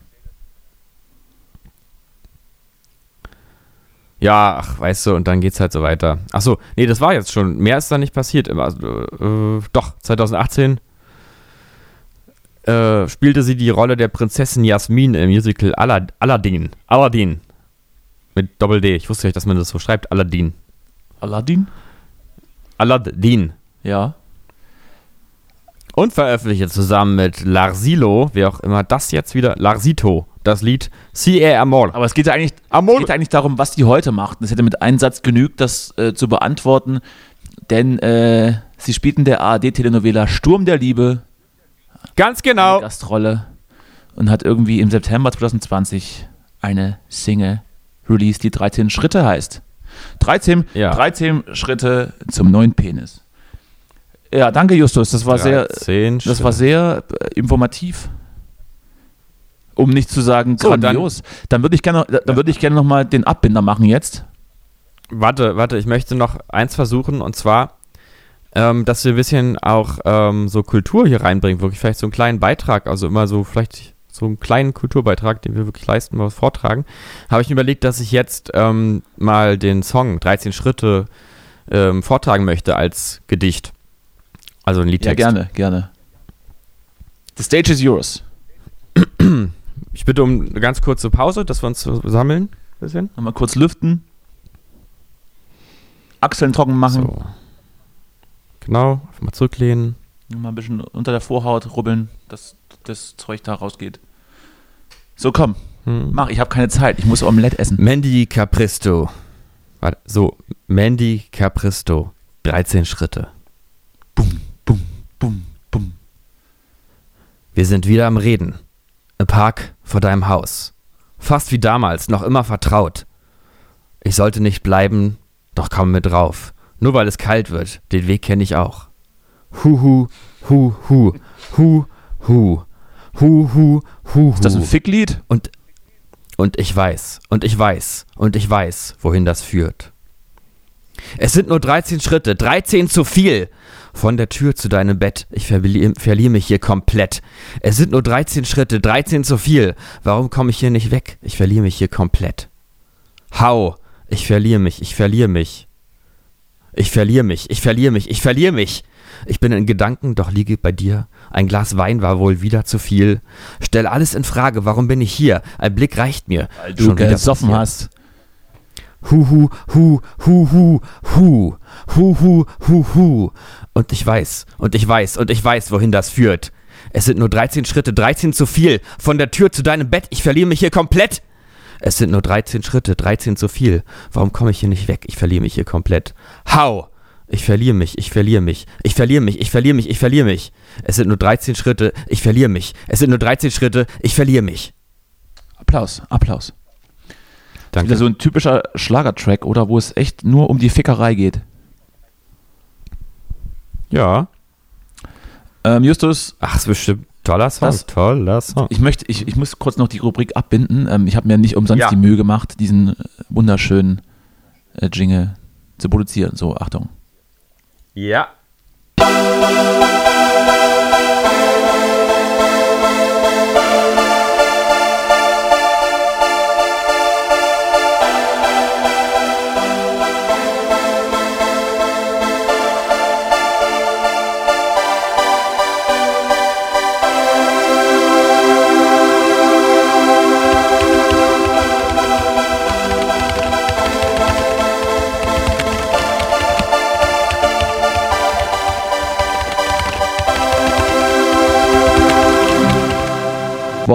Ja, ach, weißt du, und dann geht's halt so weiter. Ach so, nee, das war jetzt schon. Mehr ist da nicht passiert. Also, äh, doch, 2018 äh, spielte sie die Rolle der Prinzessin Jasmin im Musical Alad Aladdin. Aladdin. Mit Doppel-D. Ich wusste nicht, dass man das so schreibt. Aladdin. Aladdin? Aladdin. Ja. Und veröffentlichte zusammen mit Larsilo, wer auch immer das jetzt wieder, Larsito, das Lied C.A. Amor. Aber es geht ja eigentlich, Amor. geht eigentlich darum, was die heute macht. Es hätte mit einem Satz genügt, das äh, zu beantworten. Denn äh, sie spielt in der ARD-Telenovela Sturm der Liebe Ganz eine genau. Gastrolle und hat irgendwie im September 2020 eine Single released, die 13 Schritte heißt. 13, Ja. 13 Schritte zum neuen Penis. Ja, danke Justus, das war sehr, 13 das war sehr äh, informativ. Um nicht zu sagen So, dann- grandios. Dann, würde ich gerne, dann würde ich gerne noch mal den Abbinder machen jetzt. Warte, warte, ich möchte noch eins versuchen und zwar, ähm, dass wir ein bisschen auch ähm, so Kultur hier reinbringen, wirklich vielleicht so einen kleinen Beitrag, also immer so vielleicht so einen kleinen Kulturbeitrag, den wir wirklich leisten, mal was vortragen, habe ich mir überlegt, dass ich jetzt ähm, mal den Song 13 Schritte ähm, vortragen möchte als Gedicht. Also ein Ja, Liedtext. gerne, gerne. The stage is yours. <clears throat> Ich bitte um eine ganz kurze Pause, dass wir uns sammeln. Bisschen. Nochmal kurz lüften. Achseln trocken machen. So. Genau, einfach mal zurücklehnen. Mal ein bisschen unter der Vorhaut rubbeln, dass das Zeug da rausgeht. So, komm, Hm. mach. Ich habe keine Zeit. Ich muss Omelette essen. Mandy Capristo. Warte, so, Mandy Capristo. 13 Schritte. Bum, bum, bum, bum. Wir sind wieder am Reden. Im Park vor deinem Haus. Fast wie damals, noch immer vertraut. Ich sollte nicht bleiben, doch komm mit drauf. Nur weil es kalt wird, den Weg kenne ich auch. Hu hu, hu hu, hu hu, hu hu, hu Ist das ein. Ficklied? Und, und ich weiß, und ich weiß, und ich weiß, wohin das führt. Es sind nur 13 Schritte, 13 zu viel. Von der Tür zu deinem Bett, ich verliere verlier mich hier komplett. Es sind nur 13 Schritte, 13 zu viel. Warum komme ich hier nicht weg? Ich verliere mich hier komplett. Hau, ich verliere mich, ich verliere mich. Ich verliere mich, ich verliere mich, ich verliere mich. Ich bin in Gedanken, doch liege bei dir. Ein Glas Wein war wohl wieder zu viel. Stell alles in Frage, warum bin ich hier? Ein Blick reicht mir. Weil du Schon gesoffen passiert. hast. Hu, hu, hu, hu, hu, hu, hu, hu, hu. Und ich weiß, und ich weiß, und ich weiß, wohin das führt. Es sind nur 13 Schritte, 13 zu viel. Von der Tür zu deinem Bett, ich verliere mich hier komplett. Es sind nur 13 Schritte, 13 zu viel. Warum komme ich hier nicht weg? Ich verliere mich hier komplett. Hau! Ich verliere mich, ich verliere mich, ich verliere mich, ich verliere mich, ich verliere mich. Es sind nur 13 Schritte, ich verliere mich. Es sind nur 13 Schritte, ich verliere mich. Applaus, Applaus. Danke. Wieder so ein typischer Schlagertrack, oder? Wo es echt nur um die Fickerei geht. Ja. Ähm, Justus, Ach, ist bestimmt toller Song. Was? Toller Song. ich möchte, ich, ich muss kurz noch die Rubrik abbinden. Ähm, ich habe mir nicht umsonst Ja. die Mühe gemacht, diesen äh, wunderschönen äh, Jingle zu produzieren. So, Achtung. Ja.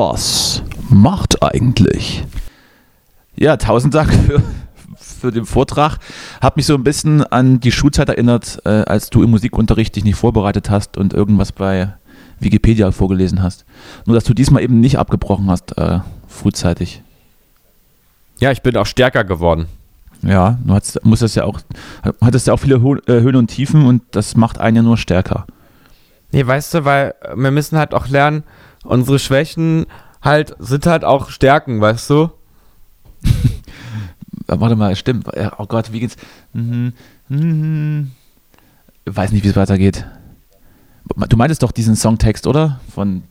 Was macht eigentlich? Ja, tausend Dank für, für den Vortrag. Hat mich so ein bisschen an die Schulzeit erinnert, äh, als du im Musikunterricht dich nicht vorbereitet hast und irgendwas bei Wikipedia vorgelesen hast. Nur, dass du diesmal eben nicht abgebrochen hast, äh, frühzeitig. Ja, ich bin auch stärker geworden. Ja, du hattest, musstest ja auch, hattest ja auch viele Ho äh, Höhen und Tiefen und das macht einen ja nur stärker. Nee, weißt du, weil wir müssen halt auch lernen, unsere Schwächen halt sind halt auch Stärken, weißt du? <laughs> Warte mal, stimmt. Oh Gott, wie geht's? Mhm, mhm. Weiß nicht, wie es weitergeht. Du meintest doch diesen Songtext, oder? Von.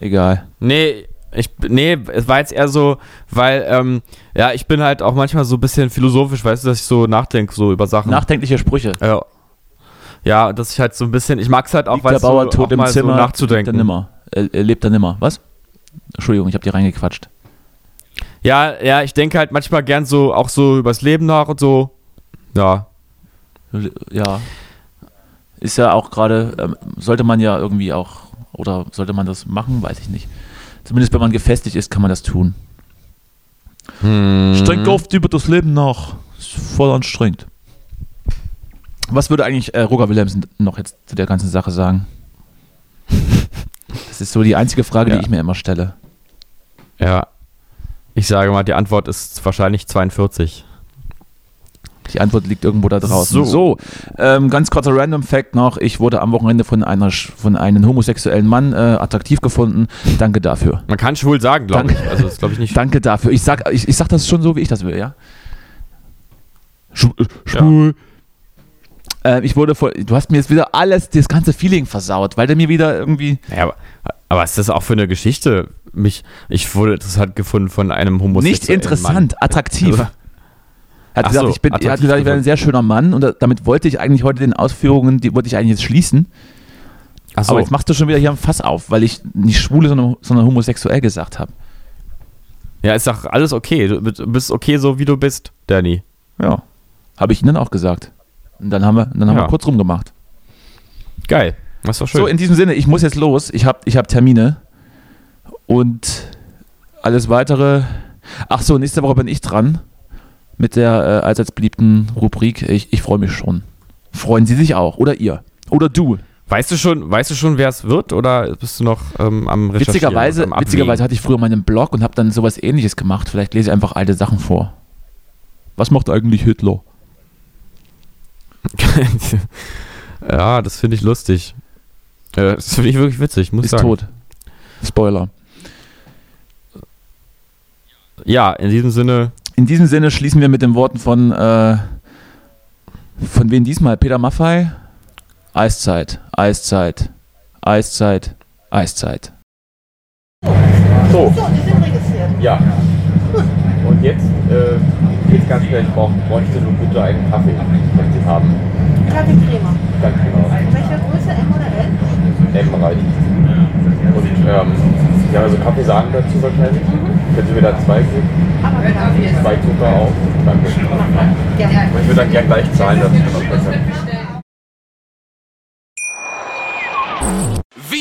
Egal. Nee, ich nee, es war jetzt eher so, weil ähm, ja, ich bin halt auch manchmal so ein bisschen philosophisch, weißt du, dass ich so nachdenke so über Sachen. Nachdenkliche Sprüche. ja. Ja, dass ich halt so ein bisschen, ich mag es halt auch, weil der Bauer so, tot im mal Zimmer, so lebt er nachzudenken. nimmer. Er, er lebt er nimmer. Was? Entschuldigung, ich habe dir reingequatscht. Ja, ja, ich denke halt manchmal gern so auch so übers Leben nach und so. Ja. Ja. Ist ja auch gerade, ähm, sollte man ja irgendwie auch, oder sollte man das machen? Weiß ich nicht. Zumindest wenn man gefestigt ist, kann man das tun. Hm. Strengt oft über das Leben nach. Ist voll anstrengend. Was würde eigentlich äh, Roger Willemsen noch jetzt zu der ganzen Sache sagen? <laughs> Das ist so die einzige Frage, Ja. die ich mir immer stelle. Ja. Ich sage mal, die Antwort ist wahrscheinlich 42. Die Antwort liegt irgendwo da draußen. So. So, ähm, ganz kurzer Random Fact noch. Ich wurde am Wochenende von, einer, von einem homosexuellen Mann äh, attraktiv gefunden. Danke dafür. Man kann schwul sagen, glaube ich. Also das glaube ich nicht. Danke dafür. Ich sag, ich, ich sag das schon so, wie ich das will, ja? Schw äh, ich wurde voll, du hast mir jetzt wieder alles, das ganze Feeling versaut, weil der mir wieder irgendwie. Ja, aber, aber was ist das auch für eine Geschichte? Mich, ich wurde interessant gefunden von einem homosexuellen Nicht interessant, Mann. attraktiv. Also- Er hat gesagt, so, ich bin, er hat gesagt, ich wäre ein sehr schöner Mann und da- damit wollte ich eigentlich heute den Ausführungen, die wollte ich eigentlich jetzt schließen. Ach so. Aber jetzt machst du schon wieder hier ein Fass auf, weil ich nicht schwule, sondern, sondern homosexuell gesagt habe. ja, ist doch alles okay. Du bist- bist okay so, wie du bist, Danny. Ja. Habe ich ihnen auch gesagt. Und dann haben wir, dann haben Ja. wir kurz rumgemacht. Geil. Das doch schön. So, in diesem Sinne, ich muss jetzt los. Ich habe ich hab Termine. Und alles weitere. Ach so, nächste Woche bin ich dran. Mit der äh, allseits beliebten Rubrik. Ich, ich freue mich schon. Freuen Sie sich auch. Oder ihr. Oder du. weißt du schon, weißt du schon, wer es wird? Oder bist du noch ähm, am Recherchieren? Witzigerweise, am witzigerweise hatte ich früher meinen Blog und habe dann sowas ähnliches gemacht. Vielleicht lese ich einfach alte Sachen vor. Was macht eigentlich Hitler? <laughs> ja, das finde ich lustig. Äh, Das finde ich wirklich witzig, muss ich Ist sagen. tot. Spoiler. Ja, in diesem Sinne, In diesem Sinne schließen wir mit den Worten von, äh, von wem diesmal? Peter Maffei? Eiszeit, Eiszeit, Eiszeit, Eiszeit. so, So, die sind registriert. ja. Und jetzt äh, geht's ganz schnell. Ich brauch, bräuchte nur bitte einen Kaffee, wenn Sie haben. Kaffeecreme. Ganz genau. Welche Größe, M oder L? M reicht. Und ähm, haben also Kaffeesahne dazu wahrscheinlich. Können Sie mir da zwei geben? Aber klar. Zwei Zucker auch. Danke. Und ich würde dann gern gleich zahlen, das ist noch besser.